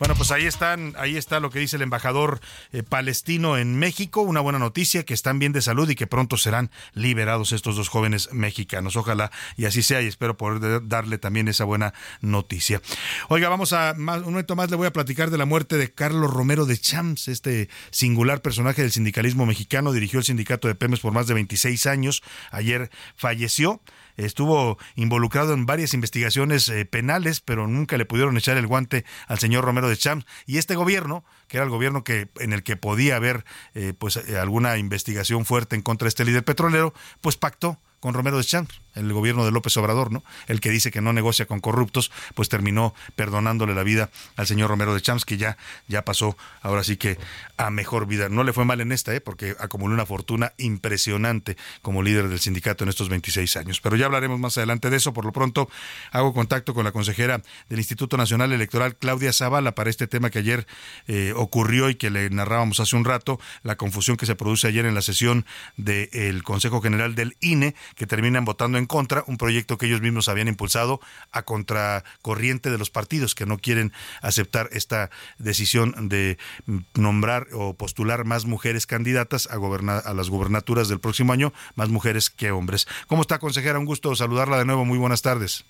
Bueno, pues ahí están, ahí está lo que dice el embajador eh, palestino en México, una buena noticia que están bien de salud y que pronto serán liberados estos dos jóvenes mexicanos. Ojalá y así sea y espero poder darle también esa buena noticia. Oiga, vamos a un momento más le voy a platicar de la muerte de Carlos Romero de Champs, este singular personaje del sindicalismo mexicano, dirigió el sindicato de Pemes por más de 26 años. Ayer falleció estuvo involucrado en varias investigaciones eh, penales, pero nunca le pudieron echar el guante al señor Romero de Champs. Y este gobierno, que era el gobierno que en el que podía haber eh, pues eh, alguna investigación fuerte en contra de este líder petrolero, pues pactó con Romero de Champs el gobierno de López Obrador, ¿no? El que dice que no negocia con corruptos, pues terminó perdonándole la vida al señor Romero de Champs, que ya, ya pasó ahora sí que a mejor vida. No le fue mal en esta, ¿eh? Porque acumuló una fortuna impresionante como líder del sindicato en estos 26 años. Pero ya hablaremos más adelante de eso. Por lo pronto, hago contacto con la consejera del Instituto Nacional Electoral, Claudia Zavala, para este tema que ayer eh, ocurrió y que le narrábamos hace un rato, la confusión que se produce ayer en la sesión del Consejo General del INE, que terminan votando en contra un proyecto que ellos mismos habían impulsado a contracorriente de los partidos que no quieren aceptar esta decisión de nombrar o postular más mujeres candidatas a, a las gubernaturas del próximo año, más mujeres que hombres. ¿Cómo está, consejera? Un gusto saludarla de nuevo. Muy buenas tardes.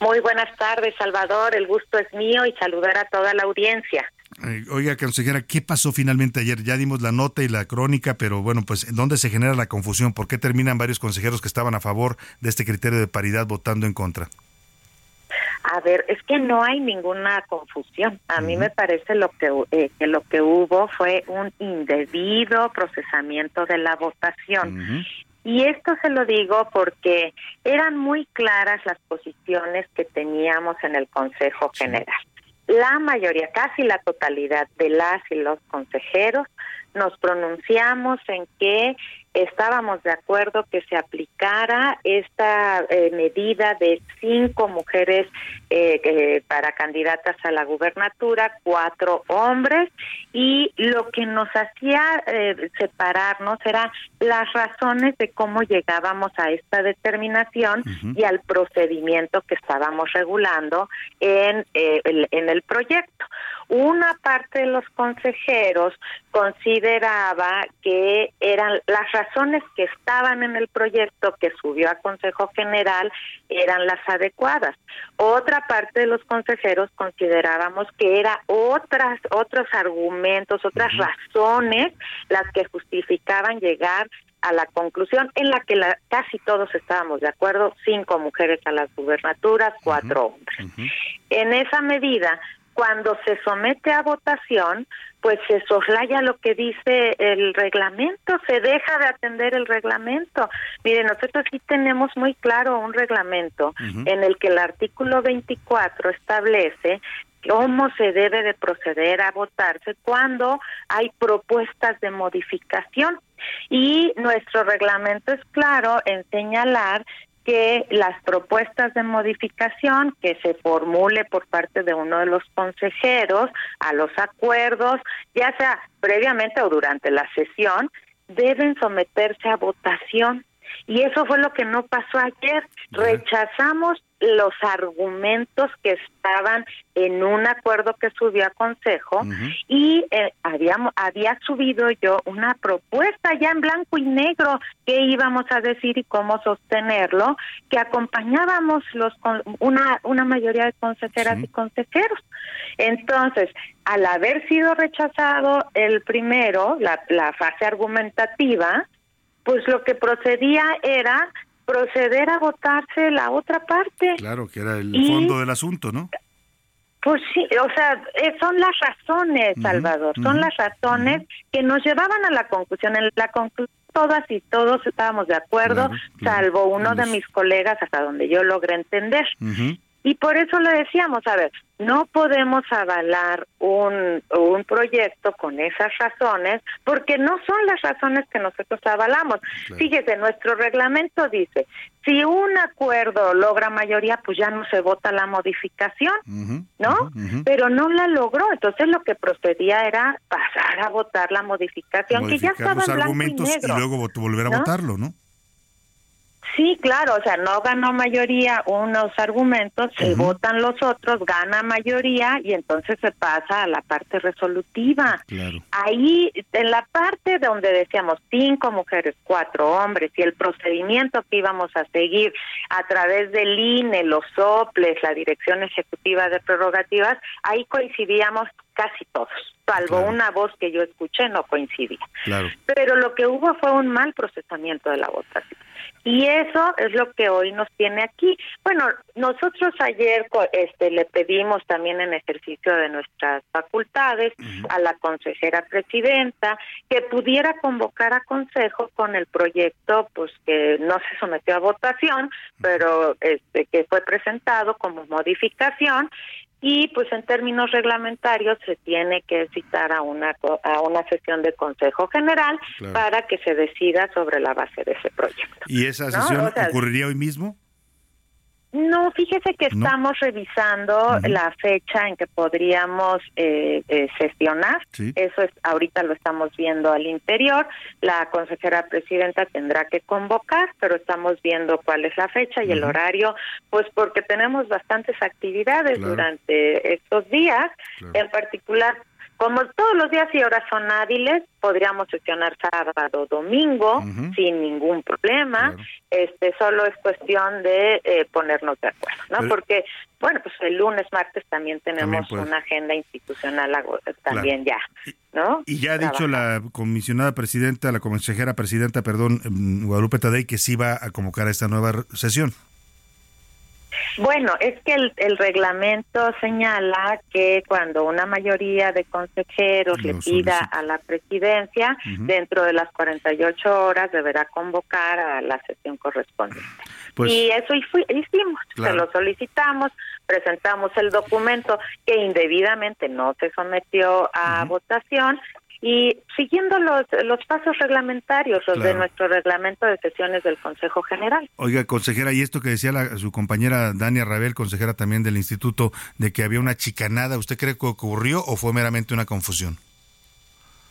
Muy buenas tardes, Salvador. El gusto es mío y saludar a toda la audiencia. Eh, oiga, consejera, ¿qué pasó finalmente ayer? Ya dimos la nota y la crónica, pero bueno, pues ¿dónde se genera la confusión? ¿Por qué terminan varios consejeros que estaban a favor de este criterio de paridad votando en contra? A ver, es que no hay ninguna confusión. A mí me parece lo que, eh, que lo que hubo fue un indebido procesamiento de la votación. Y esto se lo digo porque eran muy claras las posiciones que teníamos en el Consejo General. La mayoría, casi la totalidad de las y los consejeros nos pronunciamos en que estábamos de acuerdo que se aplicara esta eh, medida de cinco mujeres eh, para candidatas a la gubernatura, cuatro hombres, y lo que nos hacía eh, separarnos eran las razones de cómo llegábamos a esta determinación y al procedimiento que estábamos regulando en, en el proyecto. Una parte de los consejeros consideraba que eran las razones que estaban en el proyecto que subió a Consejo General eran las adecuadas. Otra parte de los consejeros considerábamos que eran otras otros argumentos, otras razones las que justificaban llegar a la conclusión en la que la, casi todos estábamos de acuerdo, cinco mujeres a las gubernaturas, cuatro hombres. En esa medida, cuando se somete a votación, pues se soslaya lo que dice el reglamento, se deja de atender el reglamento. Mire, nosotros sí tenemos muy claro un reglamento en el que el artículo 24 establece cómo se debe de proceder a votarse cuando hay propuestas de modificación. Y nuestro reglamento es claro en señalar que las propuestas de modificación que se formule por parte de uno de los consejeros a los acuerdos, ya sea previamente o durante la sesión, deben someterse a votación. Y eso fue lo que no pasó ayer. Rechazamos los argumentos que estaban en un acuerdo que subió a consejo y eh, habíamos había subido yo una propuesta ya en blanco y negro que íbamos a decir y cómo sostenerlo que acompañábamos los una una mayoría de consejeras y consejeros. Entonces al haber sido rechazado el primero la, la fase argumentativa pues lo que procedía era proceder a votarse la otra parte. Claro, que era el fondo del asunto, ¿no? Pues sí, o sea, eh, son las razones, Salvador, son las razones que nos llevaban a la conclusión. En la conclusión todas y todos estábamos de acuerdo, salvo uno de mis colegas hasta donde yo logré entender. Y por eso le decíamos, a ver, no podemos avalar un, un proyecto con esas razones porque no son las razones que nosotros avalamos. Fíjese, nuestro reglamento dice, si un acuerdo logra mayoría, pues ya no se vota la modificación, ¿no? Pero no la logró, entonces lo que procedía era pasar a votar la modificación, que ya estaba en blanco y, negro, y luego volver a votarlo, ¿no? Sí, claro, o sea, no ganó mayoría unos argumentos, se votan los otros, gana mayoría y entonces se pasa a la parte resolutiva. Ahí, en la parte donde decíamos cinco mujeres, cuatro hombres y el procedimiento que íbamos a seguir a través del INE, los soples, la Dirección Ejecutiva de Prerrogativas, ahí coincidíamos casi todos, salvo una voz que yo escuché no coincidía. Pero lo que hubo fue un mal procesamiento de la votación. Y eso es lo que hoy nos tiene aquí. Bueno, nosotros ayer este, le pedimos también en ejercicio de nuestras facultades a la consejera presidenta que pudiera convocar a consejo con el proyecto, pues que no se sometió a votación, pero este, que fue presentado como modificación y pues en términos reglamentarios se tiene que citar a una a una sesión de Consejo General para que se decida sobre la base de ese proyecto. ¿Y esa sesión ocurriría hoy mismo? No, fíjese que estamos revisando la fecha en que podríamos eh, eh sesionar. Eso es ahorita lo estamos viendo al interior. La consejera presidenta tendrá que convocar, pero estamos viendo cuál es la fecha y el horario, pues porque tenemos bastantes actividades durante estos días. En particular, como todos los días y horas son hábiles, podríamos sesionar sábado, domingo, sin ningún problema. Este solo es cuestión de eh, ponernos de acuerdo, ¿no? Porque bueno, pues el lunes, martes también tenemos una agenda institucional también ya, ¿no? Y ya ha dicho la comisionada presidenta, la consejera presidenta, perdón, em, Guadalupe Tadei, que sí va a convocar esta nueva sesión. Bueno, es que el, reglamento señala que cuando una mayoría de consejeros le pida a la presidencia, dentro de las 48 horas deberá convocar a la sesión correspondiente. Pues y eso hicimos, se lo solicitamos, presentamos el documento que indebidamente no se sometió a votación y siguiendo los, los pasos reglamentarios, los de nuestro reglamento de sesiones del Consejo General. Oiga, consejera, y esto que decía su compañera Dania Rabel, consejera también del Instituto, de que había una chicanada, ¿usted cree que ocurrió o fue meramente una confusión?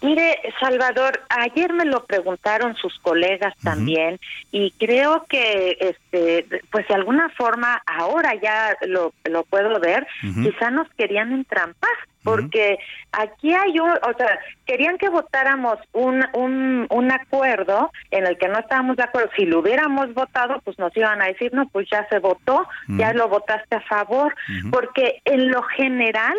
Mire, Salvador, ayer me lo preguntaron sus colegas también y creo que, este, pues de alguna forma ahora ya lo, lo puedo ver, quizá nos querían entrampar porque aquí hay un, o sea, querían que votáramos un, un, un acuerdo en el que no estábamos de acuerdo. Si lo hubiéramos votado, pues nos iban a decir, no, pues ya se votó, ya lo votaste a favor, porque en lo general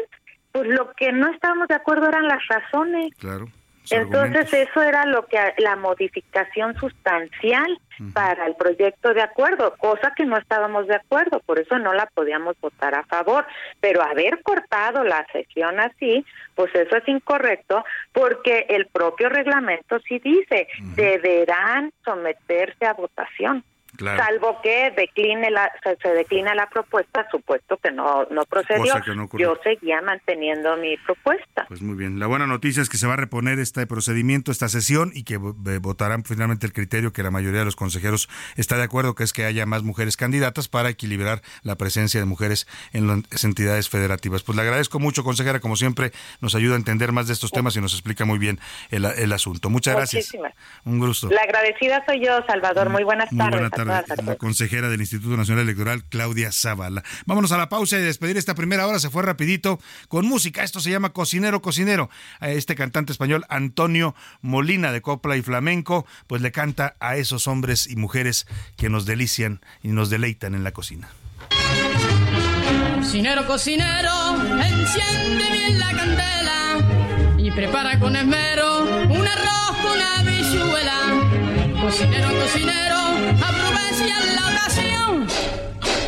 pues lo que no estábamos de acuerdo eran las razones. Claro. Entonces eso era lo que la modificación sustancial para el proyecto de acuerdo, cosa que no estábamos de acuerdo, por eso no la podíamos votar a favor, pero haber cortado la sesión así, pues eso es incorrecto porque el propio reglamento sí dice, deberán someterse a votación. Salvo que decline la, se, declina la propuesta, supuesto que no, no procedió. Yo seguía manteniendo mi propuesta. Pues muy bien. La buena noticia es que se va a reponer este procedimiento, esta sesión, y que eh, votarán finalmente el criterio que la mayoría de los consejeros está de acuerdo, que es que haya más mujeres candidatas para equilibrar la presencia de mujeres en las entidades federativas. Pues le agradezco mucho, consejera, como siempre, nos ayuda a entender más de estos temas y nos explica muy bien el, el asunto. Muchas gracias. Un gusto. La agradecida soy yo, Salvador. Muy buenas tardes la consejera del Instituto Nacional Electoral, Claudia Zavala. Vámonos a la pausa y despedir esta primera hora. Se fue rapidito con música. Esto se llama Cocinero, Cocinero. Este cantante español, Antonio Molina, de copla y flamenco, pues le canta a esos hombres y mujeres que nos delician y nos deleitan en la cocina. Cocinero, cocinero, enciende bien la candela y prepara con esmero un arroz con una bichuela. Cocinero, cocinero, en la ocasión.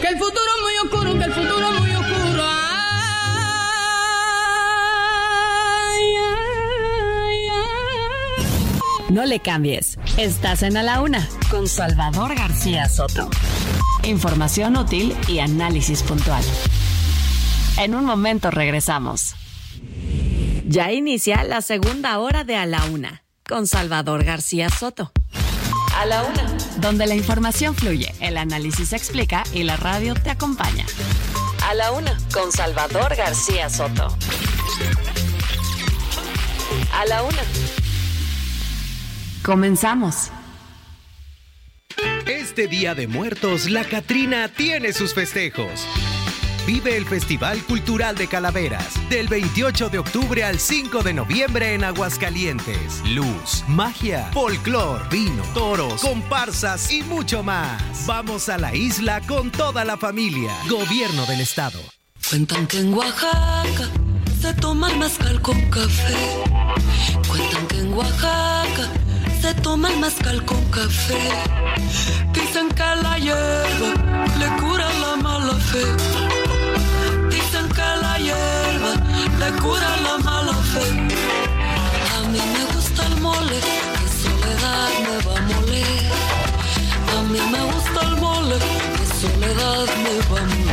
Que el futuro es muy oscuro, que el futuro es muy oscuro. No le cambies. Estás en A la Una con Salvador García Soto. Información útil y análisis puntual. En un momento regresamos. Ya inicia la segunda hora de A la Una con Salvador García Soto. A la una. Donde la información fluye, el análisis se explica y la radio te acompaña. A la una. Con Salvador García Soto. A la una. Comenzamos. Este Día de Muertos, la Catrina tiene sus festejos. Vive el Festival Cultural de Calaveras del 28 de octubre al 5 de noviembre en Aguascalientes. Luz, magia, folclor, vino, toros, comparsas y mucho más. Vamos a la isla con toda la familia. Gobierno del Estado. Cuentan que en Oaxaca se toma el mezcal con café. Cuentan que en Oaxaca se toma el mezcal con café. Dicen que la hierba le cura la mala fe le cura la mala fe. A mí me gusta el mole, que soledad me va a moler. A mí me gusta el mole, que soledad me va a moler.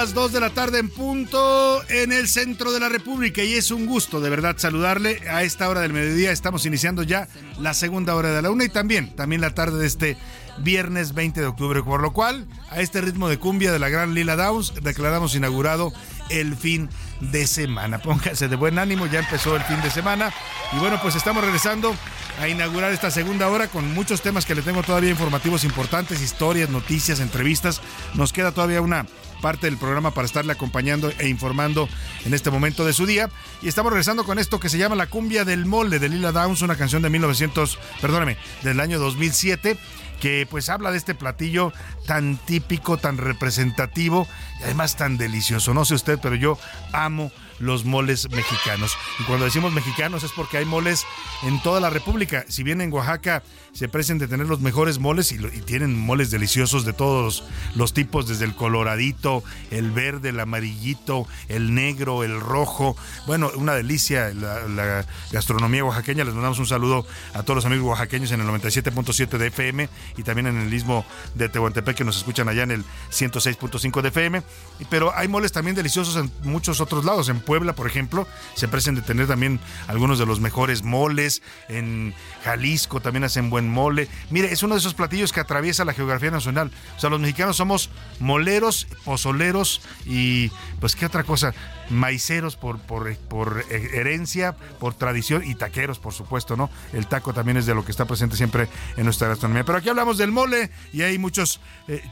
Las 2 de la tarde en punto en el centro de la República y es un gusto de verdad saludarle a esta hora del mediodía. Estamos iniciando ya la segunda hora de la una y también, también la tarde de este viernes 20 de octubre, por lo cual a este ritmo de cumbia de la gran Lila Downs declaramos inaugurado el fin de semana. (laughs) Pónganse de buen ánimo, ya empezó el fin de semana. Y bueno, pues estamos regresando a inaugurar esta segunda hora con muchos temas que le tengo todavía informativos importantes, historias, noticias, entrevistas. Nos queda todavía una parte del programa para estarle acompañando e informando en este momento de su día. Y estamos regresando con esto que se llama La cumbia del molde de Lila Downs, una canción de 1900, perdóname, del año 2007 que pues habla de este platillo tan típico, tan representativo y además tan delicioso. No sé usted, pero yo amo los moles mexicanos. Y cuando decimos mexicanos es porque hay moles en toda la República. Si bien en Oaxaca se presen de tener los mejores moles y, tienen moles deliciosos de todos los tipos, desde el coloradito, el verde, el amarillito, el negro, el rojo. Bueno, una delicia la, gastronomía oaxaqueña. Les mandamos un saludo a todos los amigos oaxaqueños en el 97.7 de FM y también en el mismo de Tehuantepec que nos escuchan allá en el 106.5 de FM. Pero hay moles también deliciosos en muchos otros lados. En Puebla, por ejemplo, se presen de tener también algunos de los mejores moles. En Jalisco también hacen buen mole. Mire, es uno de esos platillos que atraviesa la geografía nacional. O sea, los mexicanos somos moleros, pozoleros y pues qué otra cosa, maiceros por, por, por herencia, por tradición y taqueros, por supuesto, ¿no? El taco también es de lo que está presente siempre en nuestra gastronomía. Pero aquí hablamos del mole y hay muchos eh,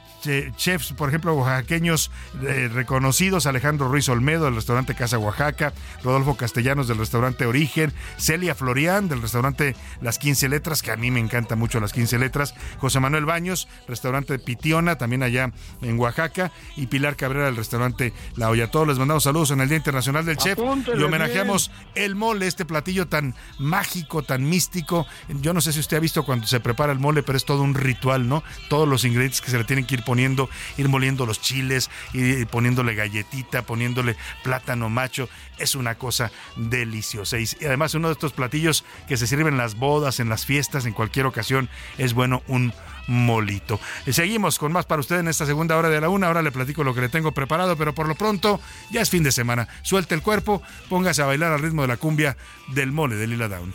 chefs, por ejemplo, oaxaqueños eh, reconocidos, Alejandro Ruiz Olmedo del restaurante Casa Oaxaca, Rodolfo Castellanos del restaurante Origen, Celia Florian del restaurante Las 15 Letras, que a mí me encanta mucho las 15 Letras, José Manuel Baños, restaurante Pitiona, también allá en Oaxaca, y Pilar Cabrera del restaurante La Olla. todos les mandamos saludos en el Día Internacional del Chef y homenajeamos el mole, este platillo tan mágico, tan místico. Yo no sé si usted ha visto cuando se prepara el mole, pero es todo un ritual, ¿no? Todos los ingredientes que se le tienen que ir poniendo, ir moliendo los chiles, ir poniéndole galletita, poniéndole plátano macho, es una cosa deliciosa. Y además uno de estos platillos que se sirven en las bodas, en las fiestas, en cualquier ocasión, es bueno un molito. Seguimos con más para usted en esta segunda hora de la una. Ahora le platico lo que le tengo preparado, pero por lo pronto ya es fin de semana. Suelte el cuerpo, póngase a bailar al ritmo de la cumbia del mole de Lila Down.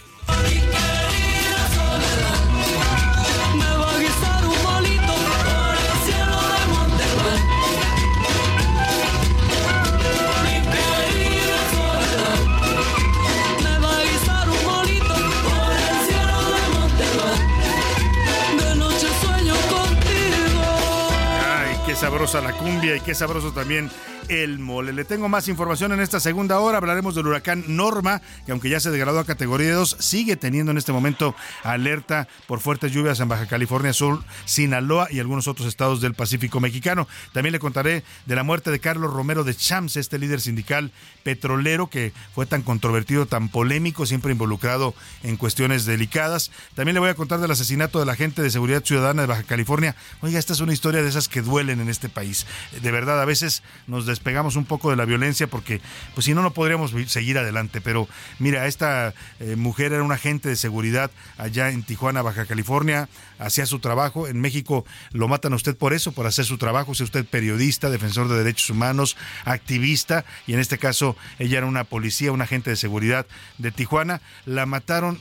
Sabrosa la cumbia y qué sabroso también el mole. Le tengo más información en esta segunda hora. Hablaremos del huracán Norma, que aunque ya se degradó a categoría 2, sigue teniendo en este momento alerta por fuertes lluvias en Baja California Sur, Sinaloa y algunos otros estados del Pacífico mexicano. También le contaré de la muerte de Carlos Romero de Champs, este líder sindical petrolero que fue tan controvertido, tan polémico, siempre involucrado en cuestiones delicadas. También le voy a contar del asesinato de la agente de seguridad ciudadana de Baja California. Oiga, esta es una historia de esas que duelen en este país. De verdad, a veces nos despegamos un poco de la violencia porque, pues si no, no podríamos seguir adelante. Pero mira, esta eh, mujer era una agente de seguridad allá en Tijuana, Baja California, hacía su trabajo. En México lo matan a usted por eso, por hacer su trabajo. Si usted periodista, defensor de derechos humanos, activista, y en este caso ella era una policía, un agente de seguridad de Tijuana. La mataron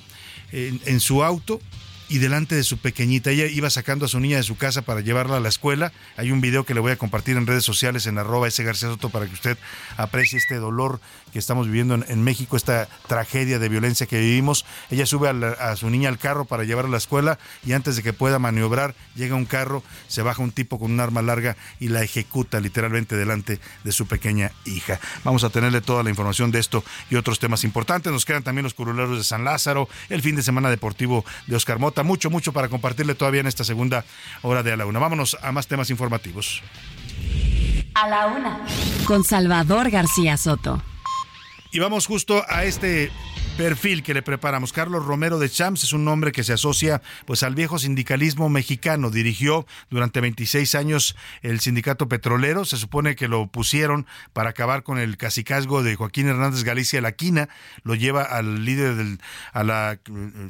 en su auto y delante de su pequeñita. Ella iba sacando a su niña de su casa para llevarla a la escuela. Hay un video que le voy a compartir en redes sociales en arroba ese García Soto para que usted aprecie este dolor que estamos viviendo en, México, esta tragedia de violencia que vivimos. Ella sube a, su niña al carro para llevarla a la escuela y antes de que pueda maniobrar, llega un carro, se baja un tipo con un arma larga y la ejecuta literalmente delante de su pequeña hija. Vamos a tenerle toda la información de esto y otros temas importantes. Nos quedan también los curuleros de San Lázaro, el fin de semana deportivo de Oscar Mota mucho, mucho para compartirle todavía en esta segunda hora de A la Una. Vámonos a más temas informativos. A la Una. Con Salvador García Soto. Y vamos justo a este perfil que le preparamos. Carlos Romero de Champs es un nombre que se asocia pues al viejo sindicalismo mexicano. Dirigió durante 26 años el sindicato petrolero. Se supone que lo pusieron para acabar con el cacicazgo de Joaquín Hernández Galicia La Quina. Lo lleva al líder del, a la eh,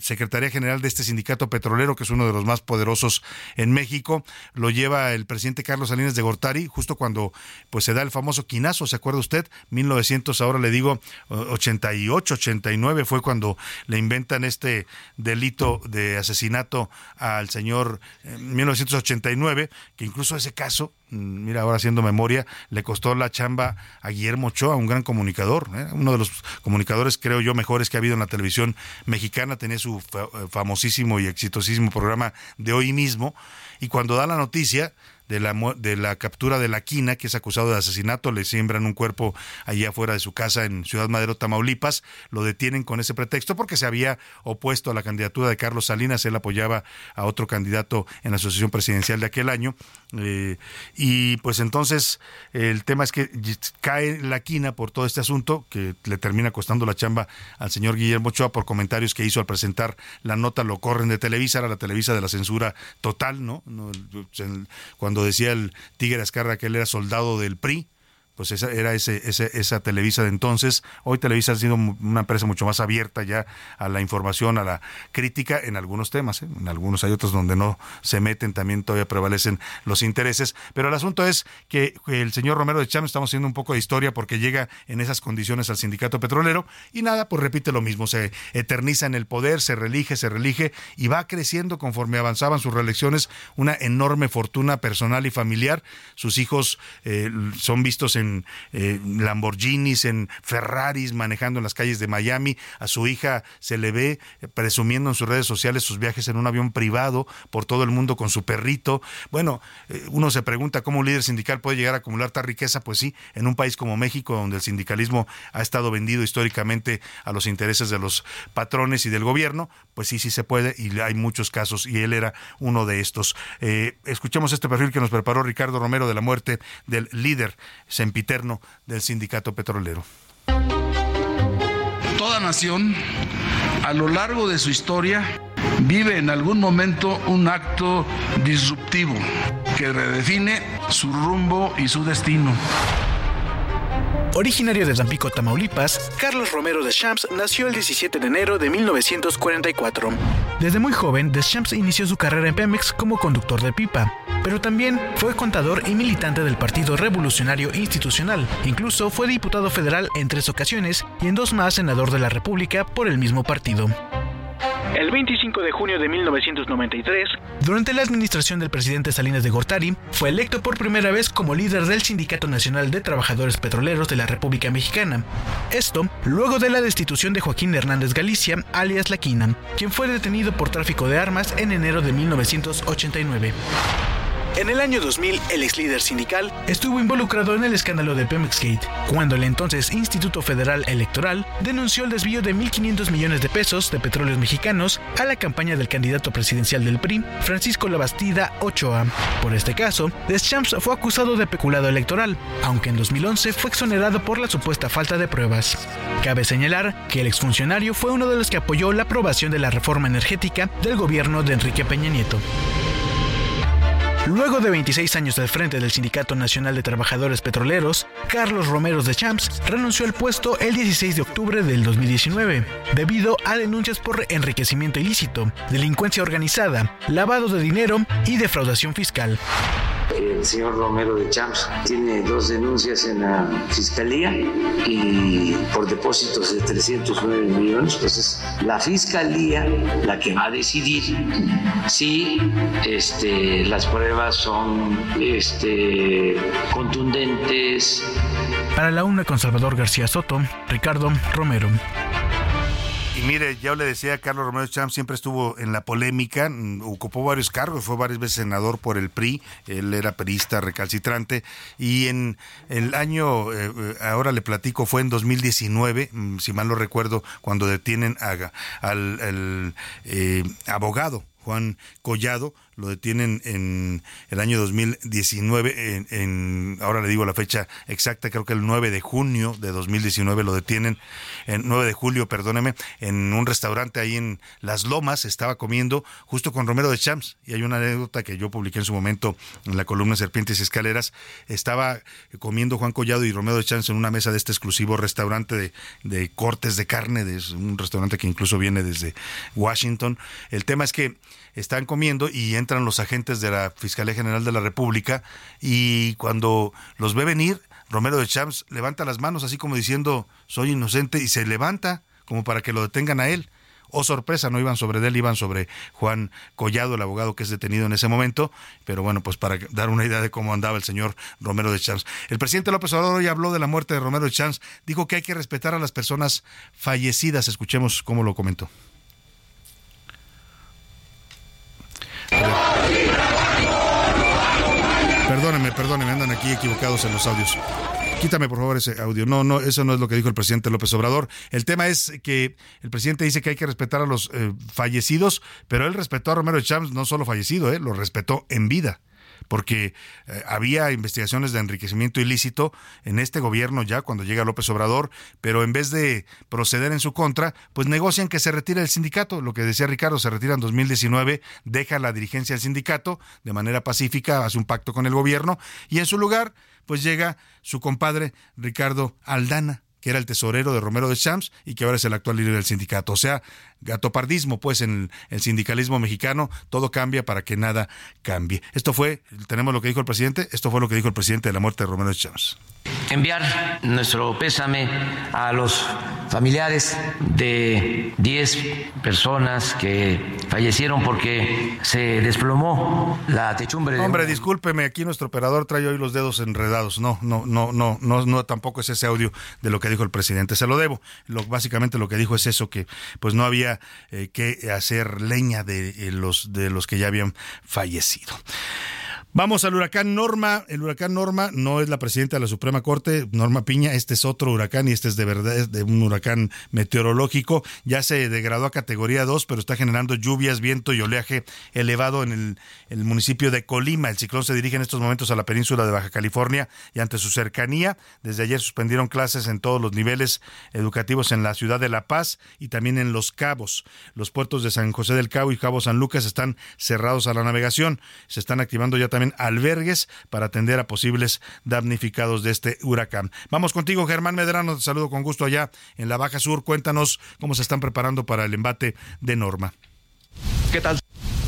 Secretaría General de este sindicato petrolero, que es uno de los más poderosos en México. Lo lleva el presidente Carlos Salinas de Gortari, justo cuando pues se da el famoso quinazo, ¿se acuerda usted? 1900, ahora le digo 88, 89 89 fue cuando le inventan este delito de asesinato al señor en 1989, que incluso ese caso mm, mira, ahora haciendo memoria, le costó la chamba a Guillermo Ochoa, un gran comunicador, ¿eh? uno de los comunicadores, creo yo, mejores que ha habido en la televisión mexicana, tenía su eh, famosísimo y exitosísimo programa de hoy mismo, y cuando da la noticia, de la, de la captura de la quina, que es acusado de asesinato, le siembran un cuerpo allí afuera de su casa en Ciudad Madero, Tamaulipas, lo detienen con ese pretexto porque se había opuesto a la candidatura de Carlos Salinas, él apoyaba a otro candidato en la asociación presidencial de aquel año, eh, y pues entonces el tema es que cae la quina por todo este asunto, que le termina costando la chamba al señor Guillermo Ochoa por comentarios que hizo al presentar la nota, lo corren de Televisa, era la Televisa de la censura total, ¿no? Cuando decía el Tigre Azcarra que él era soldado del PRI, pues esa era ese, esa Televisa de entonces. Hoy Televisa ha sido una empresa mucho más abierta ya a la información, a la crítica en algunos temas. ¿eh? En algunos hay otros donde no se meten, también todavía prevalecen los intereses. Pero el asunto es que el señor Romero de Cham, estamos haciendo un poco de historia porque llega en esas condiciones al sindicato petrolero y nada, pues repite lo mismo. Se eterniza en el poder, se relige, se relige y va creciendo conforme avanzaban sus reelecciones una enorme fortuna personal y familiar. Sus hijos eh, son vistos en eh, Lamborghinis, en Ferraris, manejando en las calles de Miami. A su hija se le ve eh, presumiendo en sus redes sociales sus viajes en un avión privado por todo el mundo con su perrito. Bueno, eh, uno se pregunta cómo un líder sindical puede llegar a acumular tal riqueza. Pues sí, en un país como México, donde el sindicalismo ha estado vendido históricamente a los intereses de los patrones y del gobierno, pues sí, sí se puede y hay muchos casos y él era uno de estos. escuchemos este perfil que nos preparó Ricardo Romero de la muerte del líder sempiterno del sindicato petrolero. Toda nación, a lo largo de su historia, vive en algún momento un acto disruptivo que redefine su rumbo y su destino. Originario de Tampico, Tamaulipas, Carlos Romero Deschamps nació el 17 de enero de 1944. Desde muy joven, Deschamps inició su carrera en Pemex como conductor de pipa, pero también fue contador y militante del Partido Revolucionario Institucional. Incluso fue diputado federal en tres ocasiones y en dos más senador de la República por el mismo partido. El 25 de junio de 1993, durante la administración del presidente Salinas de Gortari, fue electo por primera vez como líder del Sindicato Nacional de Trabajadores Petroleros de la República Mexicana. Esto luego de la destitución de Joaquín Hernández Galicia, alias Laquina, quien fue detenido por tráfico de armas en enero de 1989. En el año 2000, el ex líder sindical estuvo involucrado en el escándalo de Pemexgate, cuando el entonces Instituto Federal Electoral denunció el desvío de 1.500 millones de pesos de petróleos mexicanos a la campaña del candidato presidencial del PRI, Francisco Labastida Ochoa. Por este caso, Deschamps fue acusado de peculado electoral, aunque en 2011 fue exonerado por la supuesta falta de pruebas. Cabe señalar que el exfuncionario fue uno de los que apoyó la aprobación de la reforma energética del gobierno de Enrique Peña Nieto. Luego de 26 años al frente del Sindicato Nacional de Trabajadores Petroleros, Carlos Romero de Champs renunció al puesto el 16 de octubre del 2019, debido a denuncias por enriquecimiento ilícito, delincuencia organizada, lavado de dinero y defraudación fiscal. El señor Romero de Champs tiene dos denuncias en la fiscalía y por depósitos de 309 millones. Pues es la fiscalía la que va a decidir si este, las pruebas son este, contundentes. Para la UNA con Salvador García Soto, Ricardo Romero. Y mire, ya le decía, Carlos Romero Champ siempre estuvo en la polémica, mm, ocupó varios cargos, fue varias veces senador por el PRI, él era perista recalcitrante, y en el año, eh, eh, ahora le platico, fue en 2019, mm, si mal no recuerdo, cuando detienen al, eh, abogado Juan Collado, lo detienen en el año 2019, en, en, ahora le digo la fecha exacta, creo que el 9 de junio de 2019 lo detienen, en 9 de julio, perdóneme, en un restaurante ahí en Las Lomas, estaba comiendo justo con Romero de Champs, y hay una anécdota que yo publiqué en su momento en la columna Serpientes y Escaleras, estaba comiendo Juan Collado y Romero de Champs en una mesa de este exclusivo restaurante de, de cortes de carne, de un restaurante que incluso viene desde Washington. El tema es que están comiendo y entran los agentes de la Fiscalía General de la República y cuando los ve venir, Romero de Champs levanta las manos así como diciendo soy inocente y se levanta como para que lo detengan a él. Oh, sorpresa, no iban sobre él, iban sobre Juan Collado, el abogado que es detenido en ese momento. Pero bueno, pues para dar una idea de cómo andaba el señor Romero de Champs. El presidente López Obrador hoy habló de la muerte de Romero de Champs. Dijo que hay que respetar a las personas fallecidas. Escuchemos cómo lo comentó. Perdónenme, andan aquí equivocados en los audios. Quítame por favor ese audio. No, no, eso no es lo que dijo el presidente López Obrador. El tema es que el presidente dice que hay que respetar a los eh, fallecidos, pero él respetó a Romero Champs no solo fallecido, eh, lo respetó en vida porque eh, había investigaciones de enriquecimiento ilícito en este gobierno ya cuando llega López Obrador, pero en vez de proceder en su contra, pues negocian que se retire el sindicato. Lo que decía Ricardo, se retira en 2019, deja la dirigencia del sindicato de manera pacífica, hace un pacto con el gobierno y en su lugar, pues llega su compadre Ricardo Aldana que era el tesorero de Romero de Champs y que ahora es el actual líder del sindicato. O sea, gatopardismo, pues, en el sindicalismo mexicano, todo cambia para que nada cambie. Esto fue, tenemos lo que dijo el presidente, esto fue lo que dijo el presidente de la muerte de Romero de Champs. Enviar nuestro pésame a los familiares de 10 personas que fallecieron porque se desplomó la techumbre. Hombre, discúlpeme, aquí nuestro operador trae hoy los dedos enredados. No, no, no, no, no, no, tampoco es ese audio de lo que dijo el presidente. Se lo debo. Lo, básicamente lo que dijo es eso, que pues no había eh, que hacer leña de eh, los de los que ya habían fallecido. Vamos al huracán Norma. El huracán Norma no es la presidenta de la Suprema Corte, Norma Piña. Este es otro huracán y este es de verdad es de un huracán meteorológico. Ya se degradó a categoría 2, pero está generando lluvias, viento y oleaje elevado en el, municipio de Colima. El ciclón se dirige en estos momentos a la península de Baja California y ante su cercanía, desde ayer suspendieron clases en todos los niveles educativos en la ciudad de La Paz y también en Los Cabos. Los puertos de San José del Cabo y Cabo San Lucas están cerrados a la navegación. Se están activando ya también también albergues para atender a posibles damnificados de este huracán. Vamos contigo, Germán Medrano, te saludo con gusto allá en la Baja Sur. Cuéntanos cómo se están preparando para el embate de Norma. ¿Qué tal?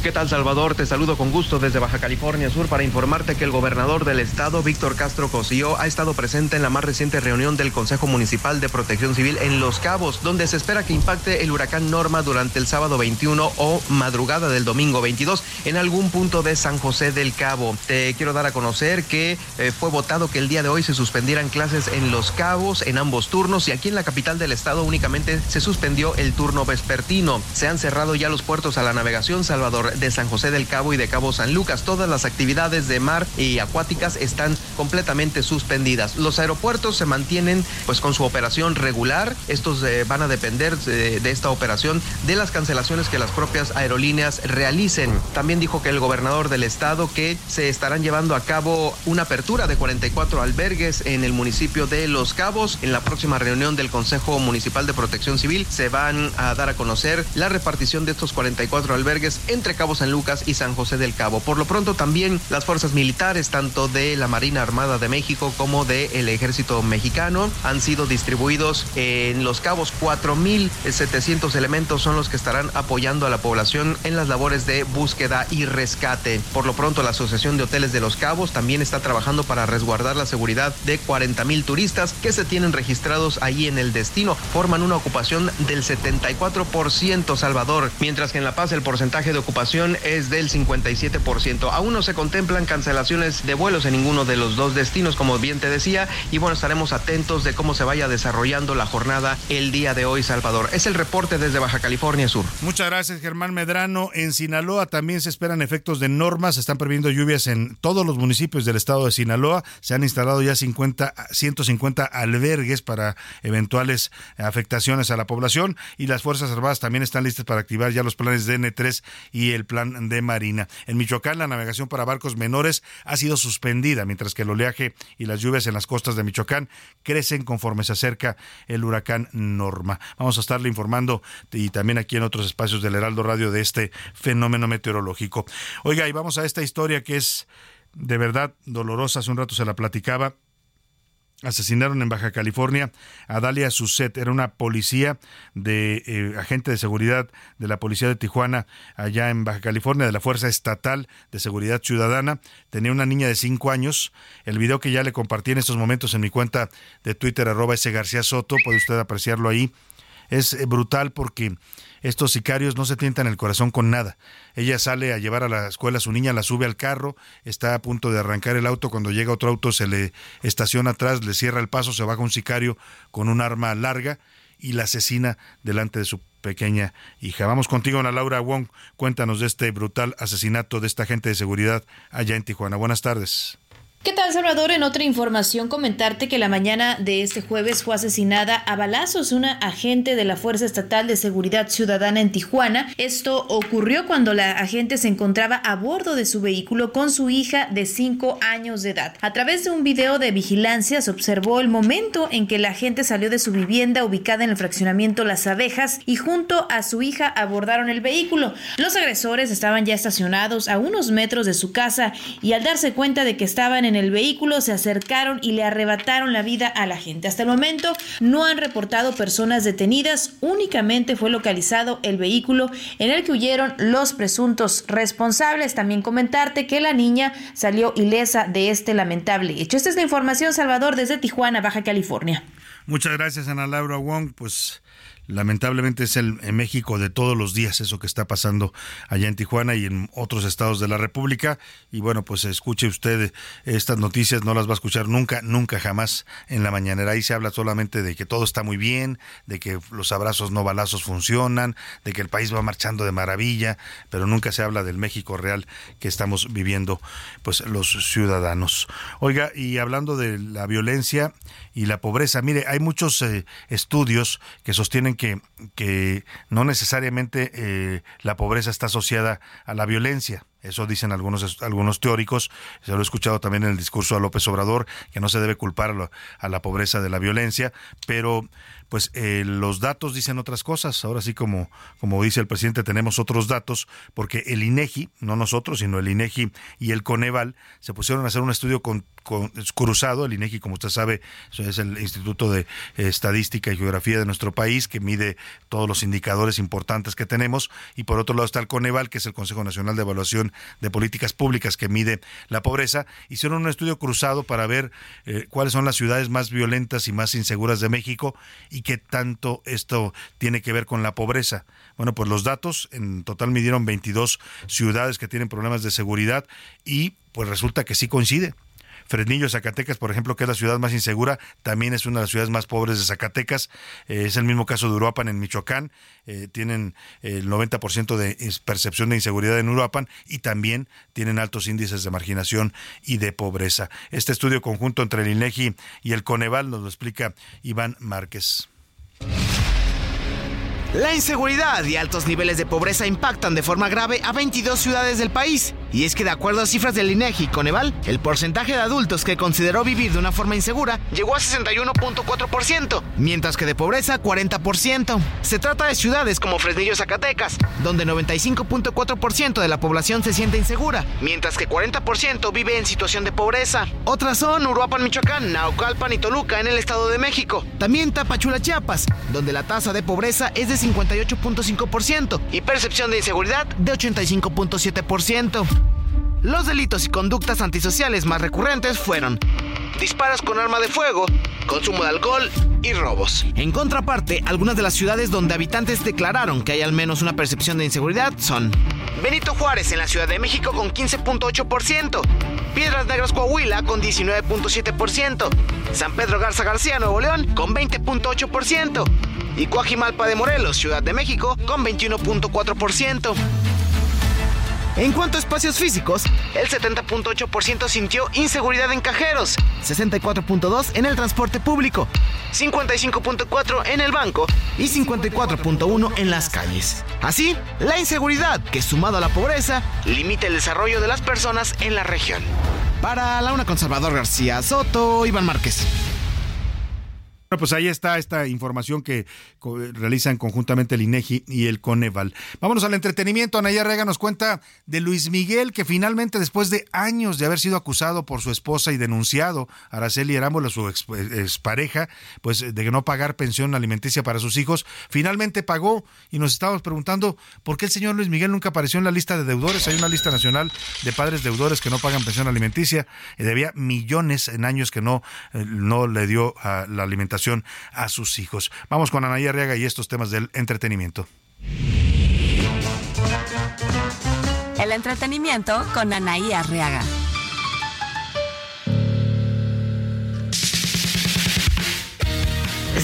¿Qué tal Salvador? Te saludo con gusto desde Baja California Sur para informarte que el gobernador del estado, Víctor Castro Cosío, ha estado presente en la más reciente reunión del Consejo Municipal de Protección Civil en Los Cabos, donde se espera que impacte el huracán Norma durante el sábado 21 o madrugada del domingo 22 en algún punto de San José del Cabo. Te quiero dar a conocer que eh, fue votado que el día de hoy se suspendieran clases en Los Cabos en ambos turnos y aquí en la capital del estado únicamente se suspendió el turno vespertino. Se han cerrado ya los puertos a la navegación, Salvador de San José del Cabo y de Cabo San Lucas. Todas las actividades de mar y acuáticas están completamente suspendidas. Los aeropuertos se mantienen pues con su operación regular. Estos eh, van a depender de, esta operación de las cancelaciones que las propias aerolíneas realicen. También dijo que el gobernador del estado que se estarán llevando a cabo una apertura de 44 albergues en el municipio de Los Cabos. En la próxima reunión del Consejo Municipal de Protección Civil se van a dar a conocer la repartición de estos 44 albergues entre Cabo San Lucas y San José del Cabo. Por lo pronto también las fuerzas militares, tanto de la Marina Armada de México como del Ejército Mexicano, han sido distribuidos en Los Cabos. 4.700 elementos son los que estarán apoyando a la población en las labores de búsqueda y rescate. Por lo pronto la Asociación de Hoteles de Los Cabos también está trabajando para resguardar la seguridad de 40.000 turistas que se tienen registrados ahí en el destino. Forman una ocupación del 74% Salvador, mientras que en La Paz el porcentaje de ocupación es del 57%. Aún no se contemplan cancelaciones de vuelos en ninguno de los dos destinos, como bien te decía, y bueno, estaremos atentos de cómo se vaya desarrollando la jornada el día de hoy, Salvador. Es el reporte desde Baja California Sur. Muchas gracias, Germán Medrano. En Sinaloa también se esperan efectos de normas, se están previendo lluvias en todos los municipios del estado de Sinaloa. Se han instalado ya 50, 150 albergues para eventuales afectaciones a la población y las Fuerzas Armadas también están listas para activar ya los planes de N3 y el plan de Marina. En Michoacán, la navegación para barcos menores ha sido suspendida, mientras que el oleaje y las lluvias en las costas de Michoacán crecen conforme se acerca el huracán Norma. Vamos a estarle informando y también aquí en otros espacios del Heraldo Radio de este fenómeno meteorológico. Oiga, y vamos a esta historia que es de verdad dolorosa. Hace un rato se la platicaba asesinaron en Baja California a Dalia Suset, era una policía de eh, agente de seguridad de la policía de Tijuana allá en Baja California de la Fuerza Estatal de Seguridad Ciudadana, tenía una niña de cinco años, el video que ya le compartí en estos momentos en mi cuenta de Twitter arroba ese García Soto, puede usted apreciarlo ahí, es brutal porque estos sicarios no se tientan el corazón con nada. Ella sale a llevar a la escuela a su niña, la sube al carro, está a punto de arrancar el auto, cuando llega otro auto se le estaciona atrás, le cierra el paso, se baja un sicario con un arma larga y la asesina delante de su pequeña hija. Vamos contigo, Ana Laura Wong. Cuéntanos de este brutal asesinato de esta agente de seguridad allá en Tijuana. Buenas tardes. ¿Qué tal, Salvador? En otra información, comentarte que la mañana de este jueves fue asesinada a balazos una agente de la Fuerza Estatal de Seguridad Ciudadana en Tijuana. Esto ocurrió cuando la agente se encontraba a bordo de su vehículo con su hija de 5 años de edad. A través de un video de vigilancia se observó el momento en que la agente salió de su vivienda ubicada en el fraccionamiento Las Abejas y junto a su hija abordaron el vehículo. Los agresores estaban ya estacionados a unos metros de su casa y al darse cuenta de que estaban en en el vehículo se acercaron y le arrebataron la vida a la gente. Hasta el momento no han reportado personas detenidas, únicamente fue localizado el vehículo en el que huyeron los presuntos responsables. También comentarte que la niña salió ilesa de este lamentable hecho. Esta es la información, Salvador, desde Tijuana, Baja California. Muchas gracias, Ana Laura Wong. Pues lamentablemente es el en México de todos los días eso que está pasando allá en Tijuana y en otros estados de la República. Y bueno pues escuche usted estas noticias no las va a escuchar nunca nunca jamás en la mañanera. Ahí se habla solamente de que todo está muy bien de que los abrazos no balazos funcionan de que el país va marchando de maravilla pero nunca se habla del México real que estamos viviendo pues los ciudadanos. Oiga y hablando de la violencia y la pobreza mire hay muchos eh, estudios que sostienen que, no necesariamente eh, la pobreza está asociada a la violencia. Eso dicen algunos, algunos teóricos, se lo he escuchado también en el discurso a López Obrador, que no se debe culpar a, la pobreza de la violencia, pero pues eh, los datos dicen otras cosas. Ahora sí, como, como dice el presidente, tenemos otros datos, porque el INEGI, no nosotros, sino el INEGI y el Coneval, se pusieron a hacer un estudio con, cruzado. El INEGI, como usted sabe, es el Instituto de Estadística y Geografía de nuestro país, que mide todos los indicadores importantes que tenemos. Y por otro lado está el Coneval, que es el Consejo Nacional de Evaluación de Políticas Públicas, que mide la pobreza. Hicieron un estudio cruzado para ver eh, cuáles son las ciudades más violentas y más inseguras de México y qué tanto esto tiene que ver con la pobreza. Bueno, pues los datos en total midieron 22 ciudades que tienen problemas de seguridad y pues resulta que sí coincide. Fresnillo, Zacatecas, por ejemplo, que es la ciudad más insegura, también es una de las ciudades más pobres de Zacatecas. Eh, es el mismo caso de Uruapan en Michoacán. Eh, tienen el 90% de percepción de inseguridad en Uruapan y también tienen altos índices de marginación y de pobreza. Este estudio conjunto entre el INEGI y el Coneval nos lo explica Iván Márquez. La inseguridad y altos niveles de pobreza impactan de forma grave a 22 ciudades del país. Y es que de acuerdo a cifras del INEGI y Coneval, el porcentaje de adultos que consideró vivir de una forma insegura llegó a 61.4%, mientras que de pobreza 40%. Se trata de ciudades como Fresnillo, Zacatecas, donde 95.4% de la población se siente insegura, mientras que 40% vive en situación de pobreza. Otras son Uruapan, Michoacán, Naucalpan y Toluca en el Estado de México. También Tapachula, Chiapas, donde la tasa de pobreza es de 58.5% y percepción de inseguridad de 85.7%. Los delitos y conductas antisociales más recurrentes fueron disparos con arma de fuego, consumo de alcohol y robos. En contraparte, algunas de las ciudades donde habitantes declararon que hay al menos una percepción de inseguridad son Benito Juárez en la Ciudad de México con 15.8%, Piedras Negras Coahuila con 19.7%, San Pedro Garza García Nuevo León con 20.8% y Coajimalpa de Morelos, Ciudad de México con 21.4%. En cuanto a espacios físicos, el 70.8% sintió inseguridad en cajeros, 64.2% en el transporte público, 55.4% en el banco y 54.1% en las calles. Así, la inseguridad, que sumado a la pobreza, limita el desarrollo de las personas en la región. Para la una conservador García Soto, Iván Márquez. Bueno, pues ahí está esta información que realizan conjuntamente el INEGI y el Coneval. Vámonos al entretenimiento. Anaya Rega nos cuenta de Luis Miguel, que finalmente, después de años de haber sido acusado por su esposa y denunciado, Araceli Arámbula, su expareja, pues de no pagar pensión alimenticia para sus hijos, finalmente pagó. Y nos estábamos preguntando por qué el señor Luis Miguel nunca apareció en la lista de deudores. Hay una lista nacional de padres deudores que no pagan pensión alimenticia. Y debía millones en años que no, eh, no le dio a la alimentación a sus hijos. Vamos con Anaí Arriaga y estos temas del entretenimiento. El entretenimiento con Anaí Arriaga.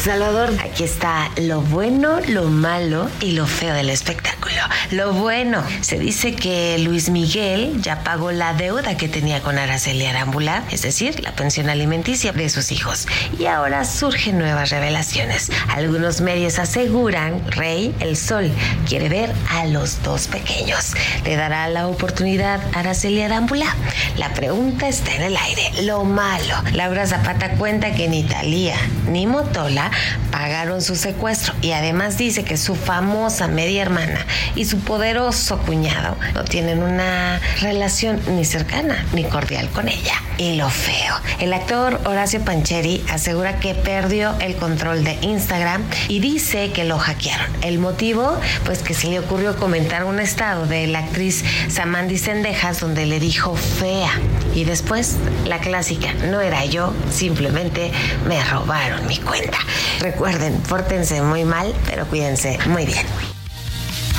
Salvador, aquí está lo bueno, lo malo y lo feo del espectáculo. Lo bueno, se dice que Luis Miguel ya pagó la deuda que tenía con Araceli Arambula, es decir, la pensión alimenticia de sus hijos. Y ahora surgen nuevas revelaciones. Algunos medios aseguran, Rey, el Sol, quiere ver a los dos pequeños. ¿Le dará la oportunidad a Araceli Arambula? La pregunta está en el aire. Lo malo. Laura Zapata cuenta que ni Talía ni Motola pagaron su secuestro y además dice que su famosa media hermana y su poderoso cuñado no tienen una relación ni cercana ni cordial con ella. Y lo feo, el actor Horacio Pancheri asegura que perdió el control de Instagram y dice que lo hackearon. El motivo, pues que se le ocurrió comentar un estado de la actriz Samandi Sendejas donde le dijo fea. Y después, la clásica, no era yo, simplemente me robaron mi cuenta. Recuerden, pórtense muy mal, pero cuídense muy bien.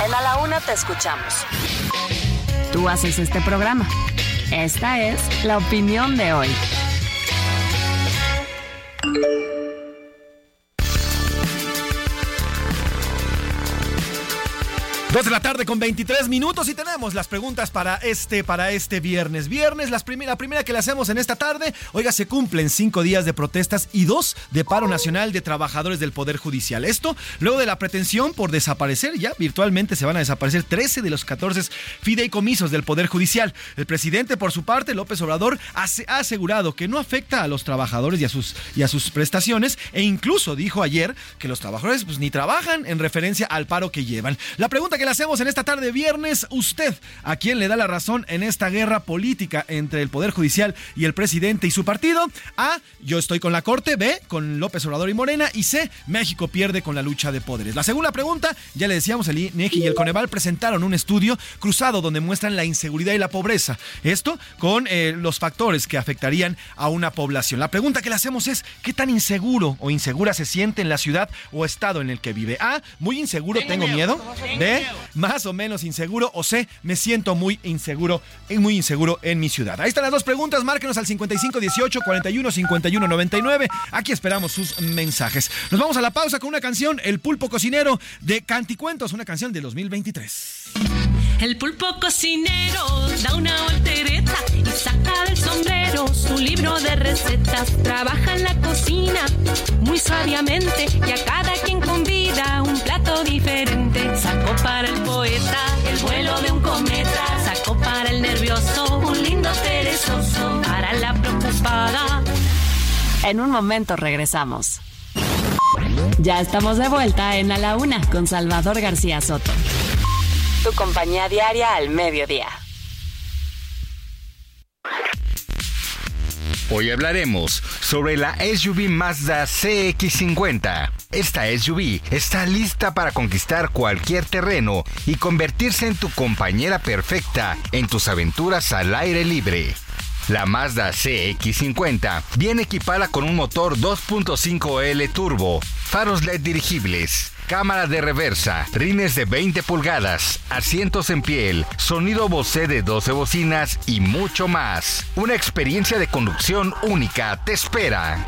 En A la Una te escuchamos. Tú haces este programa. Esta es la opinión de hoy. Dos de la tarde con 23 minutos y tenemos las preguntas para este, para este viernes. Viernes, la primera que le hacemos en esta tarde. Oiga, se cumplen cinco días de protestas y dos de paro nacional de trabajadores del Poder Judicial. Esto luego de la pretensión por desaparecer, ya virtualmente se van a desaparecer 13 de los 14 fideicomisos del Poder Judicial. El presidente, por su parte, López Obrador, ha, asegurado que no afecta a los trabajadores y a sus, y a sus prestaciones e incluso dijo ayer que los trabajadores pues, ni trabajan en referencia al paro que llevan. La pregunta que hacemos en esta tarde viernes, usted, ¿a quién le da la razón en esta guerra política entre el Poder Judicial y el presidente y su partido? A, yo estoy con la Corte, B, con López Obrador y Morena, y C, México pierde con la lucha de poderes. La segunda pregunta, ya le decíamos, el INEGI y el Coneval presentaron un estudio cruzado donde muestran la inseguridad y la pobreza. Esto con eh, los factores que afectarían a una población. La pregunta que le hacemos es, ¿qué tan inseguro o insegura se siente en la ciudad o estado en el que vive? A, muy inseguro, tengo, miedo. B, más o menos inseguro o C, me siento muy inseguro, muy inseguro en mi ciudad. Ahí están las dos preguntas, márquenos al 5518 41 51 99. Aquí esperamos sus mensajes. Nos vamos a la pausa con una canción, El pulpo cocinero de Canticuentos, una canción de 2023. El pulpo cocinero da una voltereta y saca del sombrero su libro de recetas. Trabaja en la cocina muy sabiamente y a cada quien convida un plato diferente. Sacó para el poeta el vuelo de un cometa. Sacó para el nervioso un lindo perezoso. Para la preocupada. En un momento regresamos. Ya estamos de vuelta en A la Una con Salvador García Soto tu compañía diaria al mediodía. Hoy hablaremos sobre la SUV Mazda CX50. Esta SUV está lista para conquistar cualquier terreno y convertirse en tu compañera perfecta en tus aventuras al aire libre. La Mazda CX50 viene equipada con un motor 2.5L turbo, faros LED dirigibles, cámara de reversa, rines de 20 pulgadas, asientos en piel, sonido Bose de 12 bocinas y mucho más. Una experiencia de conducción única te espera.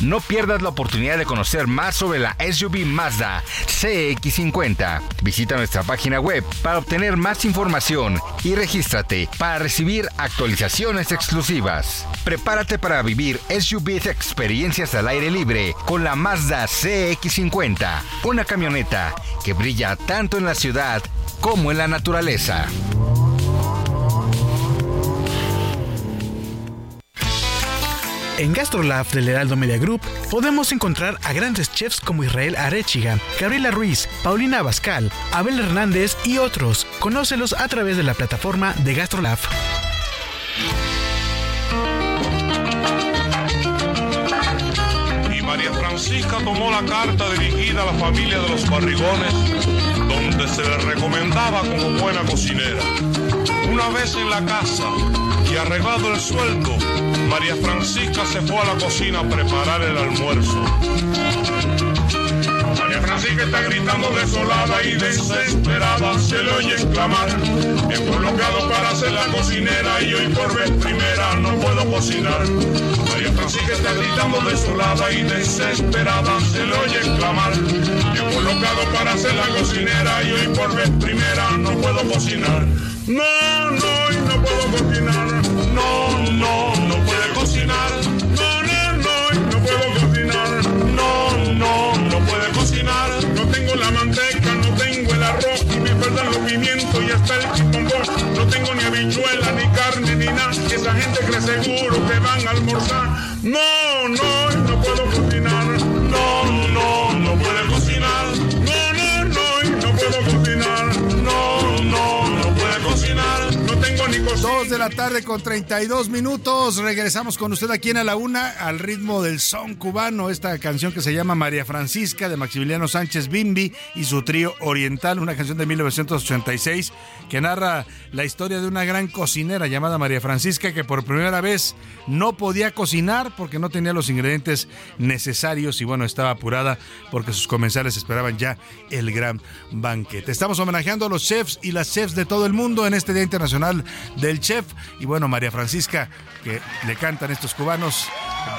No pierdas la oportunidad de conocer más sobre la SUV Mazda CX50. Visita nuestra página web para obtener más información y regístrate para recibir actualizaciones exclusivas. Prepárate para vivir SUV experiencias al aire libre con la Mazda CX50, una camioneta que brilla tanto en la ciudad como en la naturaleza. En GastroLab del Heraldo Media Group podemos encontrar a grandes chefs como Israel Arechiga, Gabriela Ruiz, Paulina Abascal, Abel Hernández y otros. Conócelos a través de la plataforma de GastroLab. Y María Francisca tomó la carta dirigida a la familia de los barrigones, donde se le recomendaba como buena cocinera Una vez en la casa y arreglado el sueldo, María Francisca se fue a la cocina a preparar el almuerzo. María Francisca está gritando desolada y desesperada, se le oye exclamar. He colocado para ser la cocinera y hoy por vez primera no puedo cocinar. María Francisca está gritando desolada y desesperada, se le oye exclamar. He colocado para ser la cocinera y hoy por vez primera no puedo cocinar. No, no, y no puedo cocinar. No, no, y hasta el chipombón. No tengo ni habichuela, ni carne, ni nada. Esa gente cree seguro que van a almorzar. No, no, Dos de la tarde con 32 minutos. Regresamos con usted aquí en A la Una al ritmo del son cubano. Esta canción que se llama María Francisca de Maximiliano Sánchez Bimbi y su trío Oriental, una canción de 1986 que narra la historia de una gran cocinera llamada María Francisca que por primera vez no podía cocinar porque no tenía los ingredientes necesarios y bueno, estaba apurada porque sus comensales esperaban ya el gran banquete. Estamos homenajeando a los chefs y las chefs de todo el mundo en este Día Internacional del Chef y bueno, María Francisca que le cantan estos cubanos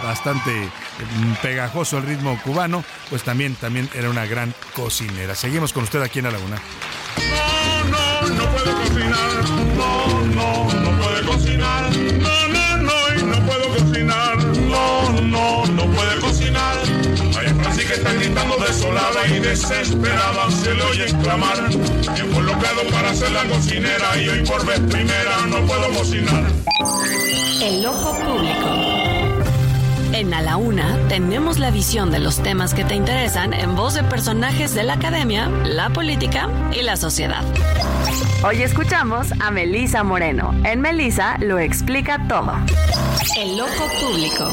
bastante mm, pegajoso el ritmo cubano, pues también también era una gran cocinera. Seguimos con usted aquí en la Laguna. Desolada y desesperada. Se le oye exclamar. He colocado para ser la cocinera y hoy por vez primera no puedo cocinar. El ojo público. En A la Una tenemos la visión de los temas que te interesan en voz de personajes de la academia, la política y la sociedad. Hoy escuchamos a Melisa Moreno. En Melisa lo explica todo. El ojo público.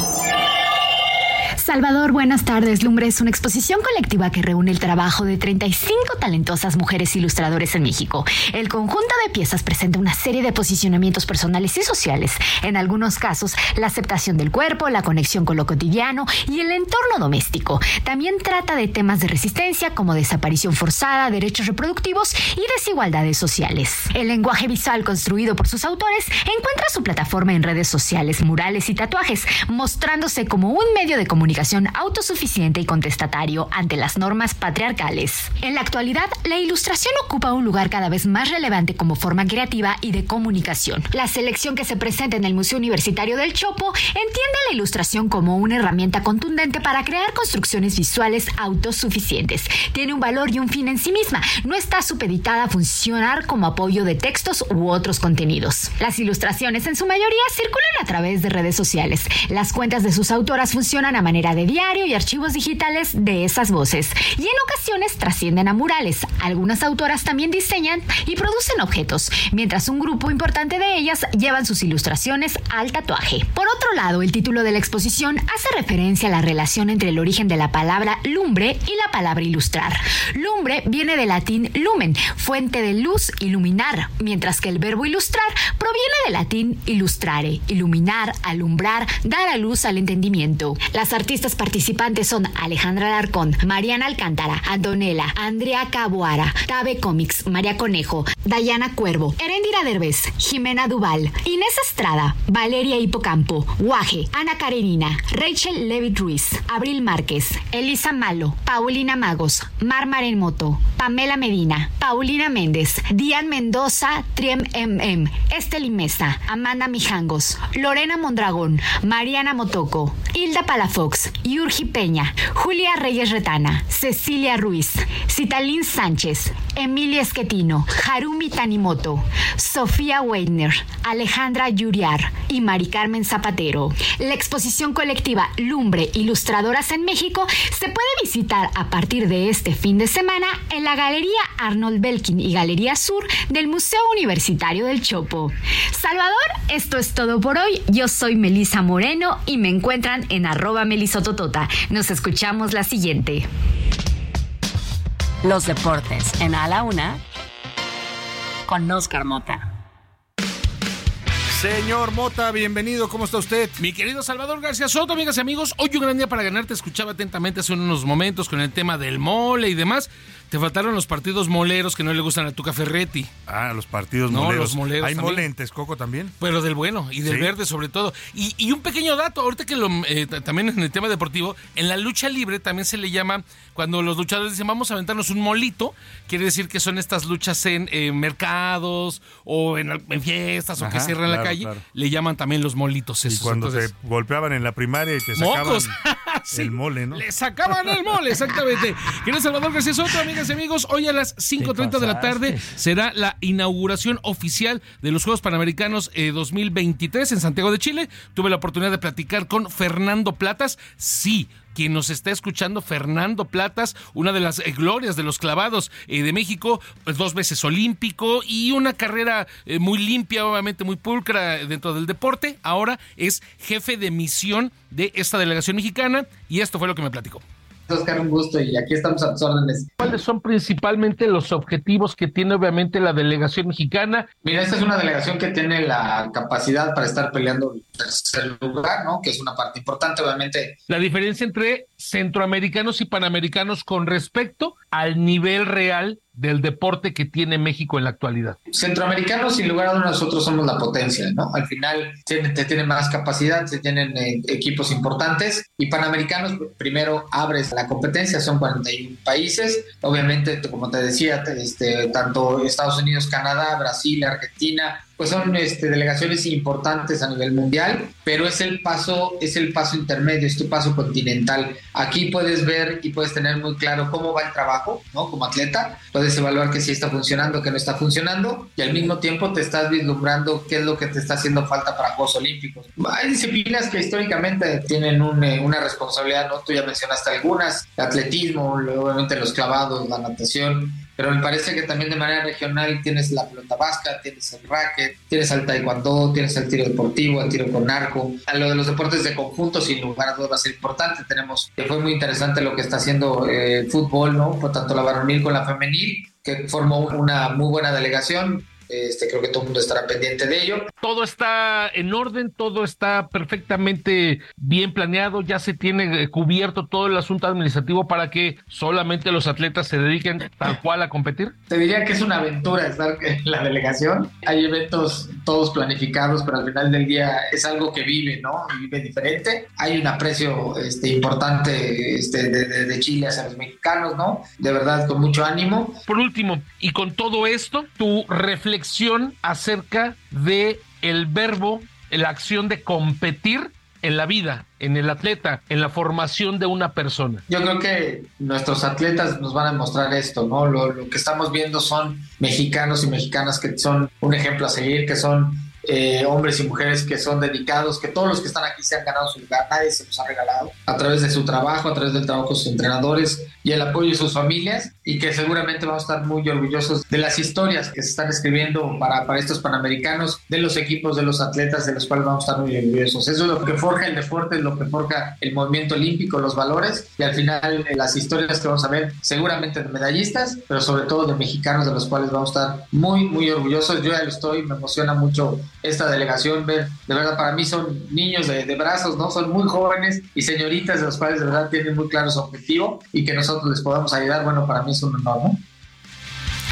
Salvador, buenas tardes. Lumbre es una exposición colectiva que reúne el trabajo de 35 talentosas mujeres ilustradores en México. El conjunto de piezas presenta una serie de posicionamientos personales y sociales. En algunos casos, la aceptación del cuerpo, la conexión con lo cotidiano y el entorno doméstico. También trata de temas de resistencia como desaparición forzada, derechos reproductivos y desigualdades sociales. El lenguaje visual construido por sus autores encuentra su plataforma en redes sociales, murales y tatuajes, mostrándose como un medio de comunicación autosuficiente y contestatario ante las normas patriarcales. En la actualidad, la ilustración ocupa un lugar cada vez más relevante como forma creativa y de comunicación. La selección que se presenta en el Museo Universitario del Chopo entiende la ilustración como una herramienta contundente para crear construcciones visuales autosuficientes. Tiene un valor y un fin en sí misma. No está supeditada a funcionar como apoyo de textos u otros contenidos. Las ilustraciones en su mayoría circulan a través de redes sociales. Las cuentas de sus autoras funcionan a manera de diario y archivos digitales de esas voces y en ocasiones trascienden a murales. Algunas autoras también diseñan y producen objetos, mientras un grupo importante de ellas llevan sus ilustraciones al tatuaje. Por otro lado, el título de la exposición hace referencia a la relación entre el origen de la palabra lumbre y la palabra ilustrar. Lumbre viene del latín lumen, fuente de luz, iluminar, mientras que el verbo ilustrar proviene del latín illustrare, iluminar, alumbrar, dar a luz al entendimiento. Las artistas participantes son Alejandra Alarcón, Mariana Alcántara, Antonella, Andrea Caboara, Tabe Comics, María Conejo, Dayana Cuervo, Erendira Derbez, Jimena Duval, Inés Estrada, Valeria Hipocampo, Guaje, Ana Karenina, Rachel Levitt Ruiz, Abril Márquez, Elisa Malo, Paulina Magos, Mar Maremoto, Pamela Medina, Paulina Méndez, Dian Mendoza, Triem MM, Estelí Mesa, Amanda Mijangos, Lorena Mondragón, Mariana Motoco, Hilda Palafox, Yurgi Peña, Julia Reyes Retana, Cecilia Ruiz, Citalín Sánchez, Emilia Esquetino, Harumi Tanimoto, Sofía Weidner, Alejandra Yuriar y Mari Carmen Zapatero. La exposición colectiva Lumbre Ilustradoras en México se puede visitar a partir de este fin de semana en la Galería Arnold Belkin y Galería Sur del Museo Universitario del Chopo. Salvador, esto es todo por hoy. Yo soy Melisa Moreno y me encuentran en arroba melisototota. Nos escuchamos la siguiente. Los deportes en A la Una con Oscar Mota. Señor Mota, bienvenido, ¿cómo está usted? Mi querido Salvador García Soto, amigas y amigos, hoy un gran día para ganar, te escuchaba atentamente hace unos momentos con el tema del mole y demás. Te faltaron los partidos moleros que no le gustan a Tuca Ferretti. Ah, los partidos No, moleros. los moleros Hay también. mole en Texcoco también. Pero del bueno y del Sí. verde sobre todo. Y, y un pequeño dato, ahorita que lo, eh, también en el tema deportivo, en la lucha libre también se le llama, cuando los luchadores dicen vamos a aventarnos un molito, quiere decir que son estas luchas en eh, mercados o en, fiestas o que cierran la calle, claro. le llaman también los molitos Y esos. cuando Entonces, te golpeaban en la primaria y te sacaban (laughs) el mole, ¿no? (laughs) Le sacaban el mole, exactamente. Querido Salvador García Soto, amigas y amigos, hoy a las 5.30 de la tarde será la inauguración oficial de los Juegos Panamericanos eh, 2023 en Santiago de Chile. Tuve la oportunidad de platicar con Fernando Platas. Sí, quien nos está escuchando, Fernando Platas, una de las eh, glorias de los clavados eh, de México, pues, dos veces olímpico y una carrera eh, muy limpia, obviamente muy pulcra dentro del deporte. Ahora es jefe de misión de esta delegación mexicana y esto fue lo que me platicó. Oscar, un gusto y aquí estamos a tus órdenes. ¿Cuáles son principalmente los objetivos que tiene obviamente la delegación mexicana? Mira, esta es una delegación que tiene la capacidad para estar peleando el tercer lugar, ¿no? Que es una parte importante, obviamente. La diferencia entre centroamericanos y panamericanos con respecto al nivel real del deporte que tiene México en la actualidad. Centroamericanos, sin lugar a dudas, nosotros somos la potencia, ¿no? Al final te tienen más capacidad, se tienen eh, equipos importantes y panamericanos, primero abres la competencia, son 41 países, obviamente, como te decía, te- este, tanto Estados Unidos, Canadá, Brasil, Argentina, pues son este, delegaciones importantes a nivel mundial, pero es el paso, es el paso intermedio, es tu paso continental. Aquí puedes ver y puedes tener muy claro cómo va el trabajo, ¿no? Como atleta, puedes evaluar que sí está funcionando, que no está funcionando, y al mismo tiempo te estás vislumbrando qué es lo que te está haciendo falta para Juegos Olímpicos. Hay disciplinas que históricamente tienen un, eh, una responsabilidad, ¿no? Tú ya mencionaste algunas, el atletismo, obviamente los clavados, la natación, pero me parece que también de manera regional tienes la pelota vasca, tienes el racket, tienes el taekwondo, tienes el tiro deportivo, el tiro con arco. A lo de los deportes de conjunto, sin lugar a dudas, va a ser importante. Tenemos, que fue muy interesante lo que está haciendo eh, el fútbol, ¿no? Por tanto la varonil con la femenil, que formó una muy buena delegación. Este, creo que todo el mundo estará pendiente de ello. Todo está en orden, todo está perfectamente bien planeado, ya se tiene eh, cubierto todo el asunto administrativo para que solamente los atletas se dediquen tal cual a competir. Te diría que es una aventura estar en la delegación. Hay eventos todos planificados, pero al final del día es algo que vive, ¿no? Y vive diferente. Hay un aprecio este, importante este, de, de- de Chile hacia los mexicanos, ¿no? De verdad, con mucho ánimo. Por último, y con todo esto, tu reflexión acerca de el verbo, la acción de competir en la vida, en el atleta, en la formación de una persona. Yo creo que nuestros atletas nos van a mostrar esto, ¿no? Lo, lo que estamos viendo son mexicanos y mexicanas que son un ejemplo a seguir, que son eh, hombres y mujeres que son dedicados, que todos los que están aquí se han ganado su lugar, nadie se los ha regalado, a través de su trabajo, a través del trabajo de sus entrenadores y el apoyo de sus familias, y que seguramente vamos a estar muy orgullosos de las historias que se están escribiendo para, para estos panamericanos, de los equipos, de los atletas, de los cuales vamos a estar muy orgullosos. Eso es lo que forja el deporte, es lo que forja el movimiento olímpico, los valores, y al final eh, las historias que vamos a ver, seguramente de medallistas, pero sobre todo de mexicanos, de los cuales vamos a estar muy, muy orgullosos. Yo ya lo estoy, me emociona mucho esta delegación, ver, de verdad para mí son niños de, de brazos, ¿no? Son muy jóvenes y señoritas de los cuales de verdad tienen muy claro su objetivo y que nosotros les podamos ayudar, bueno, para mí es un honor, ¿no?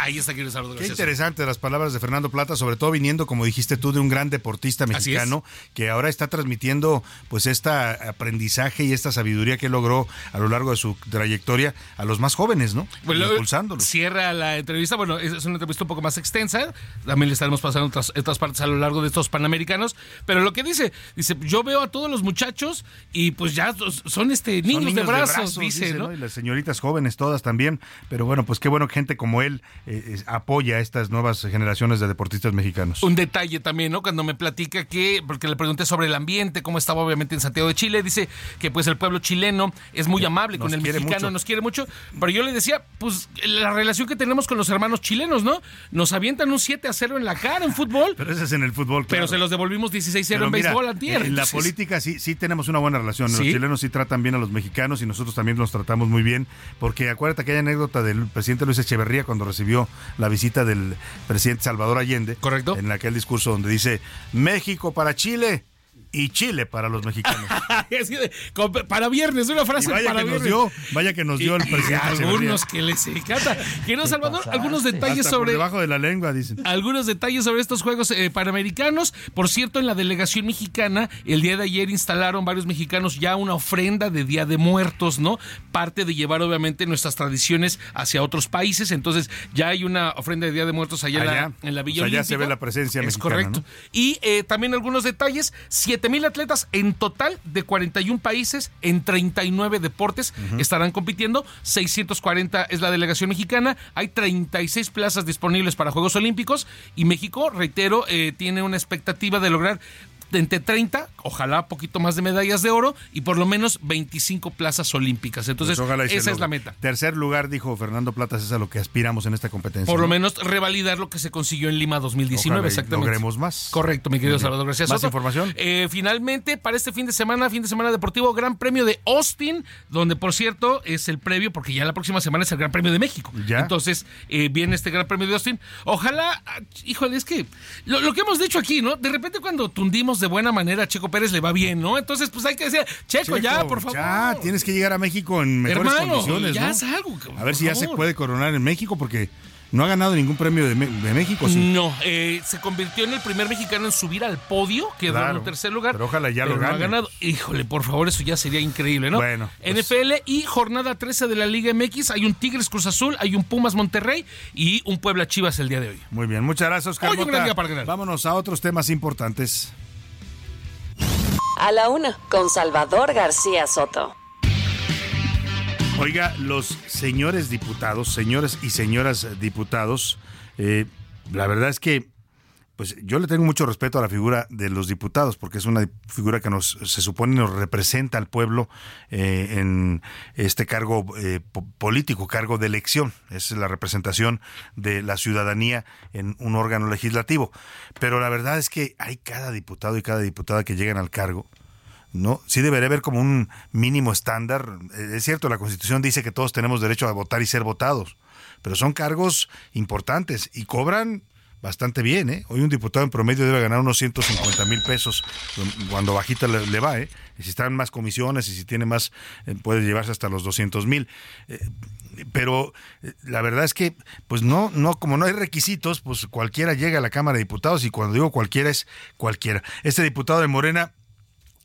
Ahí está, querido Salvador Qué interesante las palabras de Fernando Plata, sobre todo viniendo, como dijiste tú, de un gran deportista mexicano que ahora está transmitiendo pues esta aprendizaje y esta sabiduría que logró a lo largo de su trayectoria a los más jóvenes, ¿no? Bueno, Impulsándolos. Cierra la entrevista. Bueno, es una entrevista un poco más extensa. También le estaremos pasando otras, otras partes a lo largo de estos panamericanos. Pero lo que dice, dice, yo veo a todos los muchachos y pues ya son este niños, Son de brazos, dice, dice, ¿no? Y las señoritas jóvenes todas también. Pero bueno, pues qué bueno que gente como él eh, apoya a estas nuevas generaciones de deportistas mexicanos. Un detalle también, ¿no? Cuando me platica que, porque le pregunté sobre el ambiente, cómo estaba obviamente en Santiago de Chile, dice que pues el pueblo chileno es muy amable Nos con el mexicano, mucho. nos quiere mucho, pero yo le decía, pues la relación que tenemos con los hermanos chilenos, ¿no? Nos avientan un 7 a 0 en la cara en fútbol, Pero ese es en el fútbol, pero claro. se los devolvimos 16 a 0 Pero en mira, béisbol antier. En la Entonces, política sí, sí tenemos una buena relación. Los chilenos sí tratan bien a los mexicanos y nosotros también los tratamos muy bien. Porque acuérdate que hay anécdota del presidente Luis Echeverría cuando recibió la visita del presidente Salvador Allende. Correcto. En aquel discurso donde dice México para Chile y Chile para los mexicanos. (laughs) para viernes, una frase vaya para que viernes. Nos dio, vaya que nos dio el presidente. algunos que les encanta. Quiero, Salvador, algunos detalles sobre. debajo de la lengua, dicen. Algunos detalles sobre estos Juegos eh, Panamericanos. Por cierto, en la delegación mexicana, el día de ayer instalaron varios mexicanos ya una ofrenda de Día de Muertos, ¿no? Parte de llevar, obviamente, nuestras tradiciones hacia otros países. Entonces, ya hay una ofrenda de Día de Muertos allá, en, la, en la Villa o sea, ya se ve la presencia es mexicana. correcto. Y eh, también algunos detalles: siete mil atletas en total de 41 países en 39 deportes uh -huh. estarán compitiendo. 640 es la delegación mexicana. Hay 36 plazas disponibles para Juegos Olímpicos y México, reitero, eh, tiene una expectativa de lograr entre 30, ojalá poquito más de medallas de oro y por lo menos 25 plazas olímpicas. Entonces, pues esa es la meta. Tercer lugar, dijo Fernando Platas, es a lo que aspiramos en esta competencia. Por ¿no? lo menos revalidar lo que se consiguió en Lima 2019, ojalá exactamente. Logremos más. Correcto, mi querido Salvador García ¿Más Soto. información? Eh, finalmente, para este fin de semana, fin de semana deportivo, Gran Premio de Austin, donde por cierto es el previo, porque ya la próxima semana es el Gran Premio de México. ¿Ya? Entonces, eh, viene este Gran Premio de Austin. Ojalá, híjole, es que lo, lo que hemos dicho aquí, ¿no? De repente cuando tundimos de buena manera, Checo Pérez le va bien, ¿no? Entonces, pues hay que decir, Checo, Checo ya, por favor. Ya, tienes que llegar a México en mejores Hermano, condiciones, ya ¿no? algo. A ver si ya se puede coronar en México, porque no ha ganado ningún premio de, de México, ¿sí? No, eh, se convirtió en el primer mexicano en subir al podio, quedó Claro, en tercer lugar. pero ojalá ya lo no ha gane. ganado. Híjole, por favor, eso ya sería increíble, ¿no? Bueno, pues- NFL y jornada 13 de la Liga MX. Hay un Tigres Cruz Azul, hay un Pumas Monterrey y un Puebla Chivas el día de hoy. Muy bien, muchas gracias, Oscar Hoy un Mota. gran día para ganar. Vámonos a otros temas importantes. A la una, con Salvador García Soto. Oiga, los señores diputados, señores y señoras diputados, eh, la verdad es que pues yo le tengo mucho respeto a la figura de los diputados, porque es una figura que nos se supone nos representa al pueblo eh, en este cargo eh, po- político, cargo de elección. Es la representación de la ciudadanía en un órgano legislativo. Pero la verdad es que hay cada diputado y cada diputada que llegan al cargo. ¿no? Sí debería haber como un mínimo estándar. Eh, Es cierto, la Constitución dice que todos tenemos derecho a votar y ser votados, pero son cargos importantes y cobran bastante bien, ¿eh? Hoy un diputado en promedio debe ganar unos 150 mil pesos cuando bajita le, va, ¿eh? Y si están más comisiones y si tiene más, eh, puede llevarse hasta los 200 mil. Eh, pero eh, la verdad es que, pues no, no, como no hay requisitos, pues cualquiera llega a la Cámara de Diputados y cuando digo cualquiera es cualquiera. Este diputado de Morena,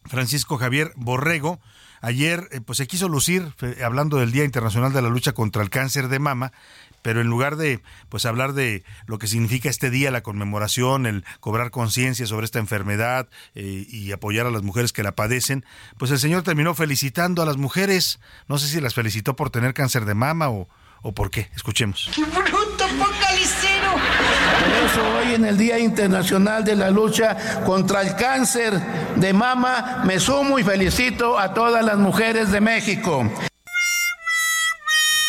Francisco Javier Borrego, ayer pues se quiso lucir hablando del Día Internacional de la Lucha contra el Cáncer de Mama, pero en lugar de pues hablar de lo que significa este día, la conmemoración, el cobrar conciencia sobre esta enfermedad eh, y apoyar a las mujeres que la padecen, pues el señor terminó felicitando a las mujeres. No sé si las felicitó por tener cáncer de mama o, o por qué. Escuchemos. ¡Qué bruto, focalicero! Por eso hoy en el Día Internacional de la Lucha contra el Cáncer de Mama me sumo y felicito a todas las mujeres de México.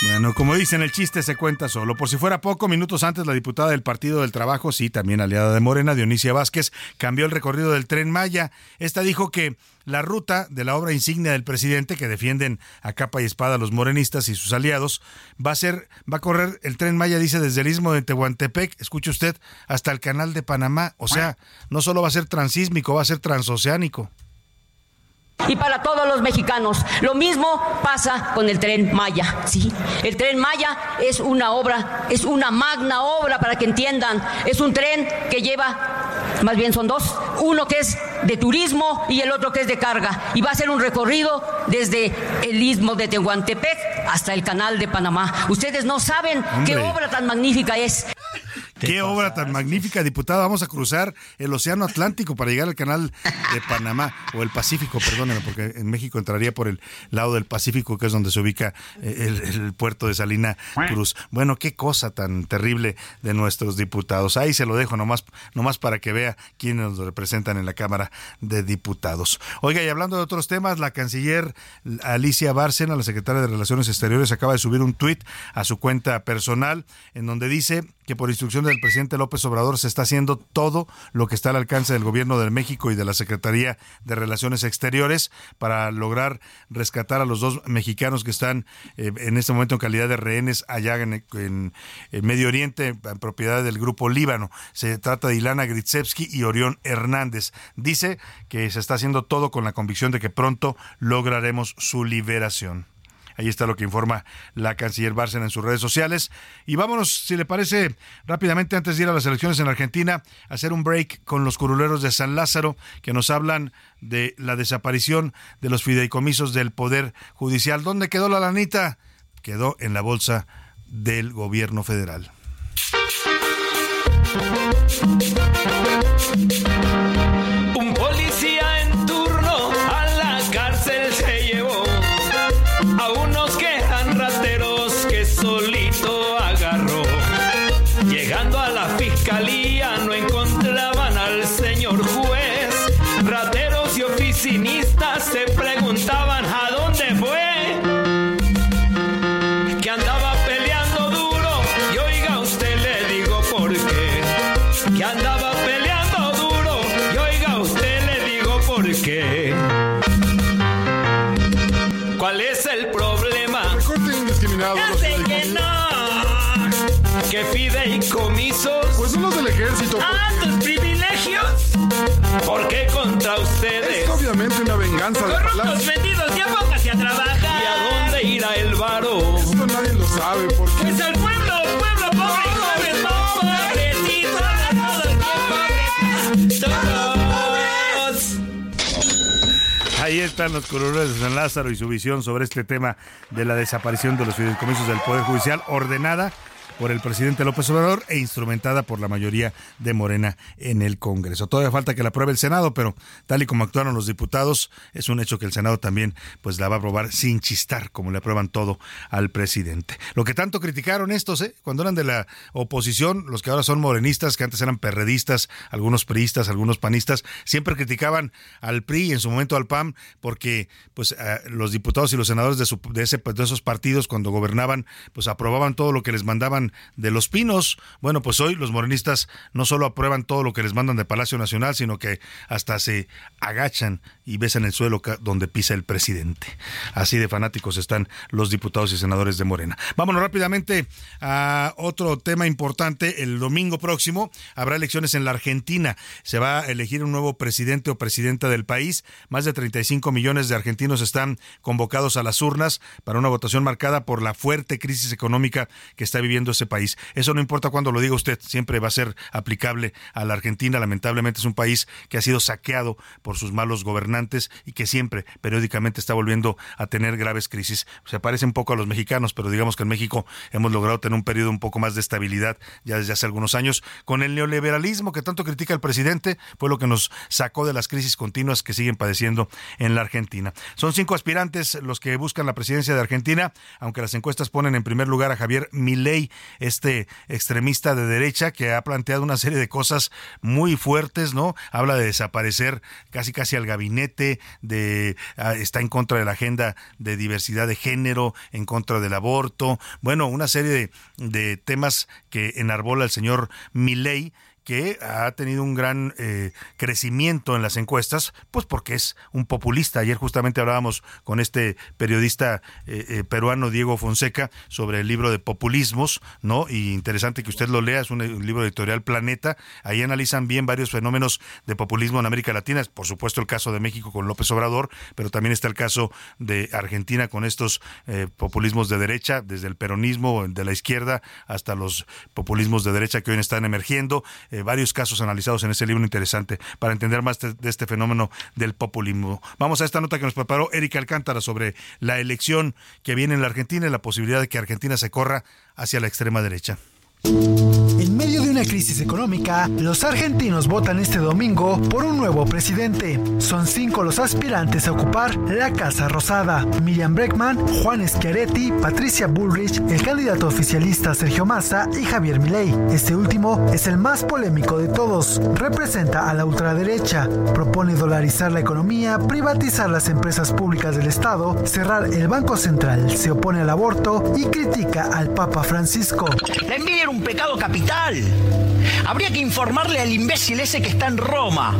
Bueno, como dicen, el chiste se cuenta solo. Por si fuera poco, minutos antes la diputada del Partido del Trabajo, sí, también aliada de Morena, Dionisia Vázquez, cambió el recorrido del tren Maya. Esta dijo que la ruta de la obra insignia del presidente, que defienden a capa y espada los morenistas y sus aliados, va a ser, va a correr el tren Maya, dice, desde el istmo de Tehuantepec, escuche usted, hasta el canal de Panamá. O sea, no solo va a ser transísmico, va a ser transoceánico. Y para todos los mexicanos. Lo mismo pasa con el tren Maya, ¿sí? El tren Maya es una obra, es una magna obra para que entiendan. Es un tren que lleva, más bien son dos, uno que es de turismo y el otro que es de carga. Y va a ser un recorrido desde el istmo de Tehuantepec hasta el canal de Panamá. Ustedes no saben qué obra tan magnífica es. Qué obra tan magnífica, diputada. Vamos a cruzar el Océano Atlántico para llegar al canal de Panamá, o el Pacífico, perdónenme, porque en México entraría por el lado del Pacífico, que es donde se ubica eh, el, el puerto de Salina Cruz. Bueno, qué cosa tan terrible de nuestros diputados. Ahí se lo dejo nomás, nomás para que vea quiénes nos representan en la Cámara de Diputados. Oiga, y hablando de otros temas, la canciller Alicia Bárcena, la secretaria de Relaciones Exteriores, acaba de subir un tuit a su cuenta personal en donde dice que por instrucción del presidente López Obrador se está haciendo todo lo que está al alcance del gobierno de México y de la Secretaría de Relaciones Exteriores para lograr rescatar a los dos mexicanos que están eh, en este momento en calidad de rehenes allá en, en, Medio Oriente, en propiedad del grupo Líbano. Se trata de Ilana Gritsevsky y Orión Hernández. Dice que se está haciendo todo con la convicción de que pronto lograremos su liberación. Ahí está lo que informa la canciller Bárcena en sus redes sociales. Y vámonos, si le parece, rápidamente antes de ir a las elecciones en Argentina, hacer un break con los curuleros de San Lázaro que nos hablan de la desaparición de los fideicomisos del Poder Judicial. ¿Dónde quedó la lanita? Quedó en la bolsa del gobierno federal. ¿Por qué contra ustedes? Es obviamente una venganza de Corruptos vendidos, ya póngase a trabajar. ¿Y a dónde irá el varo? Esto nadie lo sabe, ¿por qué? ¡Es el pueblo, pueblo pobre y pobre, pobrecito, todos. Ahí están los colores de San Lázaro y su visión sobre este tema de la desaparición de los fideicomisos del Poder Judicial ordenada por el presidente López Obrador e instrumentada por la mayoría de Morena en el Congreso. Todavía falta que la apruebe el Senado, pero tal y como actuaron los diputados, es un hecho que el Senado también pues la va a aprobar sin chistar, como le aprueban todo al presidente. Lo que tanto criticaron estos, ¿eh? cuando eran de la oposición, los que ahora son morenistas, que antes eran perredistas, algunos priistas, algunos panistas, siempre criticaban al PRI y en su momento al PAM, porque pues los diputados y los senadores de, de, ese, de esos partidos cuando gobernaban, pues aprobaban todo lo que les mandaban de los Pinos. Bueno, pues hoy los morenistas no solo aprueban todo lo que les mandan de Palacio Nacional, sino que hasta se agachan y besan el suelo donde pisa el presidente. Así de fanáticos están los diputados y senadores de Morena. Vámonos rápidamente a otro tema importante. El domingo próximo habrá elecciones en la Argentina. Se va a elegir un nuevo presidente o presidenta del país. Más de 35 millones de argentinos están convocados a las urnas para una votación marcada por la fuerte crisis económica que está viviendo ese país. Eso no importa cuando lo diga usted, siempre va a ser aplicable a la Argentina. Lamentablemente es un país que ha sido saqueado por sus malos gobernantes y que siempre, periódicamente, está volviendo a tener graves crisis. Se parece un poco a los mexicanos, pero digamos que en México hemos logrado tener un periodo un poco más de estabilidad ya desde hace algunos años. Con el neoliberalismo que tanto critica el presidente, fue lo que nos sacó de las crisis continuas que siguen padeciendo en la Argentina. Son cinco aspirantes los que buscan la presidencia de Argentina, aunque las encuestas ponen en primer lugar a Javier Milei, este extremista de derecha que ha planteado una serie de cosas muy fuertes, ¿no? Habla de desaparecer casi casi al gabinete, de ah, está en contra de la agenda de diversidad de género, en contra del aborto, bueno, una serie de, de temas que enarbola el señor Milei que ha tenido un gran eh, crecimiento en las encuestas, pues porque es un populista. Ayer justamente hablábamos con este periodista eh, eh, peruano Diego Fonseca sobre el libro de populismos, ¿no? Y interesante que usted lo lea, es un, libro editorial Planeta. Ahí analizan bien varios fenómenos de populismo en América Latina. Por supuesto el caso de México con López Obrador, pero también está el caso de Argentina con estos populismos de derecha, desde el peronismo de la izquierda hasta los populismos de derecha que hoy están emergiendo. Varios casos analizados en ese libro interesante para entender más de, este fenómeno del populismo. Vamos a esta nota que nos preparó Erika Alcántara sobre la elección que viene en la Argentina y la posibilidad de que Argentina se corra hacia la extrema derecha. En medio de una crisis económica, los argentinos votan este domingo por un nuevo presidente. Son cinco los aspirantes a ocupar la Casa Rosada. Miriam Breckman, Juan Schiaretti, Patricia Bullrich, el candidato oficialista Sergio Massa y Javier Milei. Este último es el más polémico de todos. Representa a la ultraderecha. Propone dolarizar la economía, privatizar las empresas públicas del Estado, cerrar el Banco Central, se opone al aborto y critica al Papa Francisco. Un pecado capital. Habría que informarle al imbécil ese que está en Roma,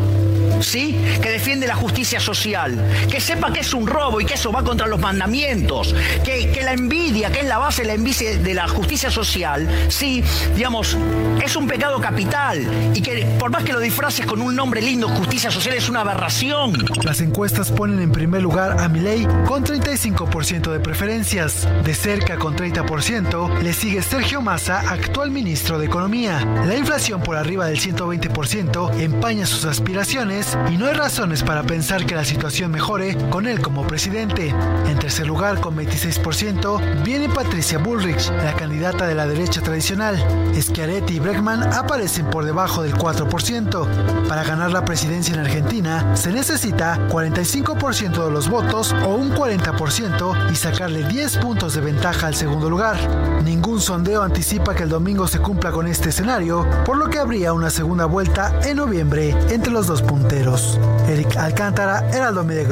¿sí? Que defiende la justicia social, que sepa que es un robo y que eso va contra los mandamientos, que, que la envidia, que es la base de la envidia de la justicia social, sí, digamos, es un pecado capital y que por más que lo disfraces con un nombre lindo, justicia social es una aberración. Las encuestas ponen en primer lugar a Milei con 35% de preferencias. De cerca con 30% le sigue Sergio Massa, actual ministro de Economía. La inflación por arriba del 120% empaña sus aspiraciones y no hay razones para pensar que la situación mejore con él como presidente. En tercer lugar, con 26%, viene Patricia Bullrich, la candidata de la derecha tradicional. Schiaretti y Bregman aparecen por debajo del 4%. Para ganar la presidencia en Argentina, se necesita 45% de los votos o un 40% y sacarle 10 puntos de ventaja al segundo lugar. Ningún sondeo anticipa que el domingo se cumpla con este escenario, por lo que habría una segunda vuelta en noviembre entre los dos Eric Alcántara, Heraldo Media.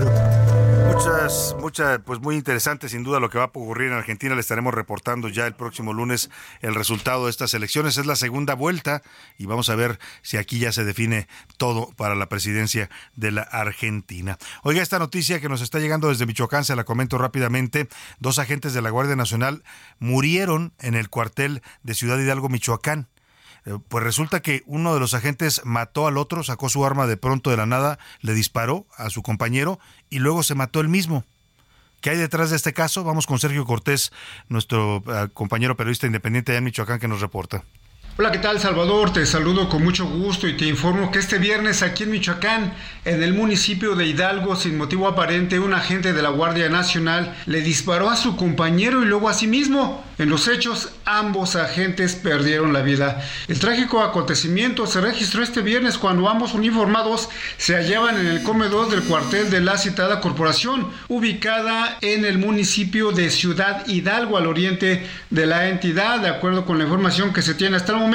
Muchas, muchas, pues muy interesante sin duda lo que va a ocurrir en Argentina. Le estaremos reportando ya el próximo lunes el resultado de estas elecciones. Es la segunda vuelta y vamos a ver si aquí ya se define todo para la presidencia de la Argentina. Oiga, esta noticia que nos está llegando desde Michoacán, se la comento rápidamente. Dos agentes de la Guardia Nacional murieron en el cuartel de Ciudad Hidalgo, Michoacán. Eh, pues resulta que uno de los agentes mató al otro, sacó su arma de pronto de la nada, le disparó a su compañero y luego se mató él mismo. ¿Qué hay detrás de este caso? Vamos con Sergio Cortés, nuestro eh, compañero periodista independiente allá en Michoacán, que nos reporta. Hola, ¿qué tal Salvador? Te saludo con mucho gusto y te informo que este viernes aquí en Michoacán, en el municipio de Hidalgo, sin motivo aparente, un agente de la Guardia Nacional le disparó a su compañero y luego a sí mismo. En los hechos, ambos agentes perdieron la vida. El trágico acontecimiento se registró este viernes cuando ambos uniformados se hallaban en el comedor del cuartel de la citada corporación, ubicada en el municipio de Ciudad Hidalgo, al oriente de la entidad, de acuerdo con la información que se tiene hasta.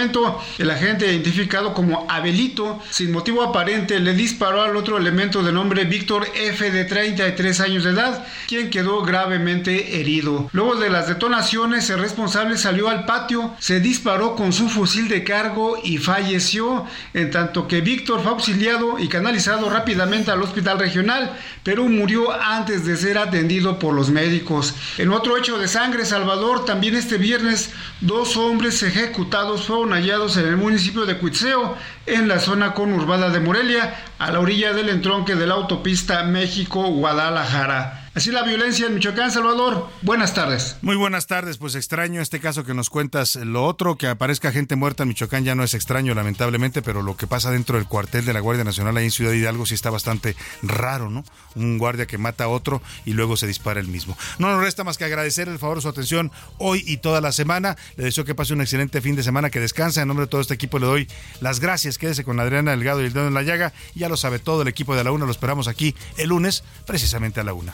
El agente identificado como Abelito, sin motivo aparente, le disparó al otro elemento de nombre Víctor F de 33 años de edad, quien quedó gravemente herido. Luego de las detonaciones, el responsable salió al patio, se disparó con su fusil de cargo y falleció, en tanto que Víctor fue auxiliado y canalizado rápidamente al hospital regional, pero murió antes de ser atendido por los médicos. En otro hecho de sangre, Salvador, también este viernes, dos hombres ejecutados hallados en el municipio de Cuitzeo, en la zona conurbada de Morelia, a la orilla del entronque de la autopista México-Guadalajara. Así la violencia en Michoacán, Salvador. Buenas tardes. Muy buenas tardes. Pues extraño este caso que nos cuentas. Lo otro, que aparezca gente muerta en Michoacán ya no es extraño, lamentablemente, pero lo que pasa dentro del cuartel de la Guardia Nacional ahí en Ciudad Hidalgo sí está bastante raro, ¿no? Un guardia que mata a otro y luego se dispara el mismo. No nos resta más que agradecer el favor de su atención hoy y toda la semana. Le deseo que pase un excelente fin de semana, que descanse. En nombre de todo este equipo le doy las gracias. Quédese con Adriana Delgado y el dedo en la llaga. Ya lo sabe todo el equipo de la UNA. Lo esperamos aquí el lunes, precisamente a la una.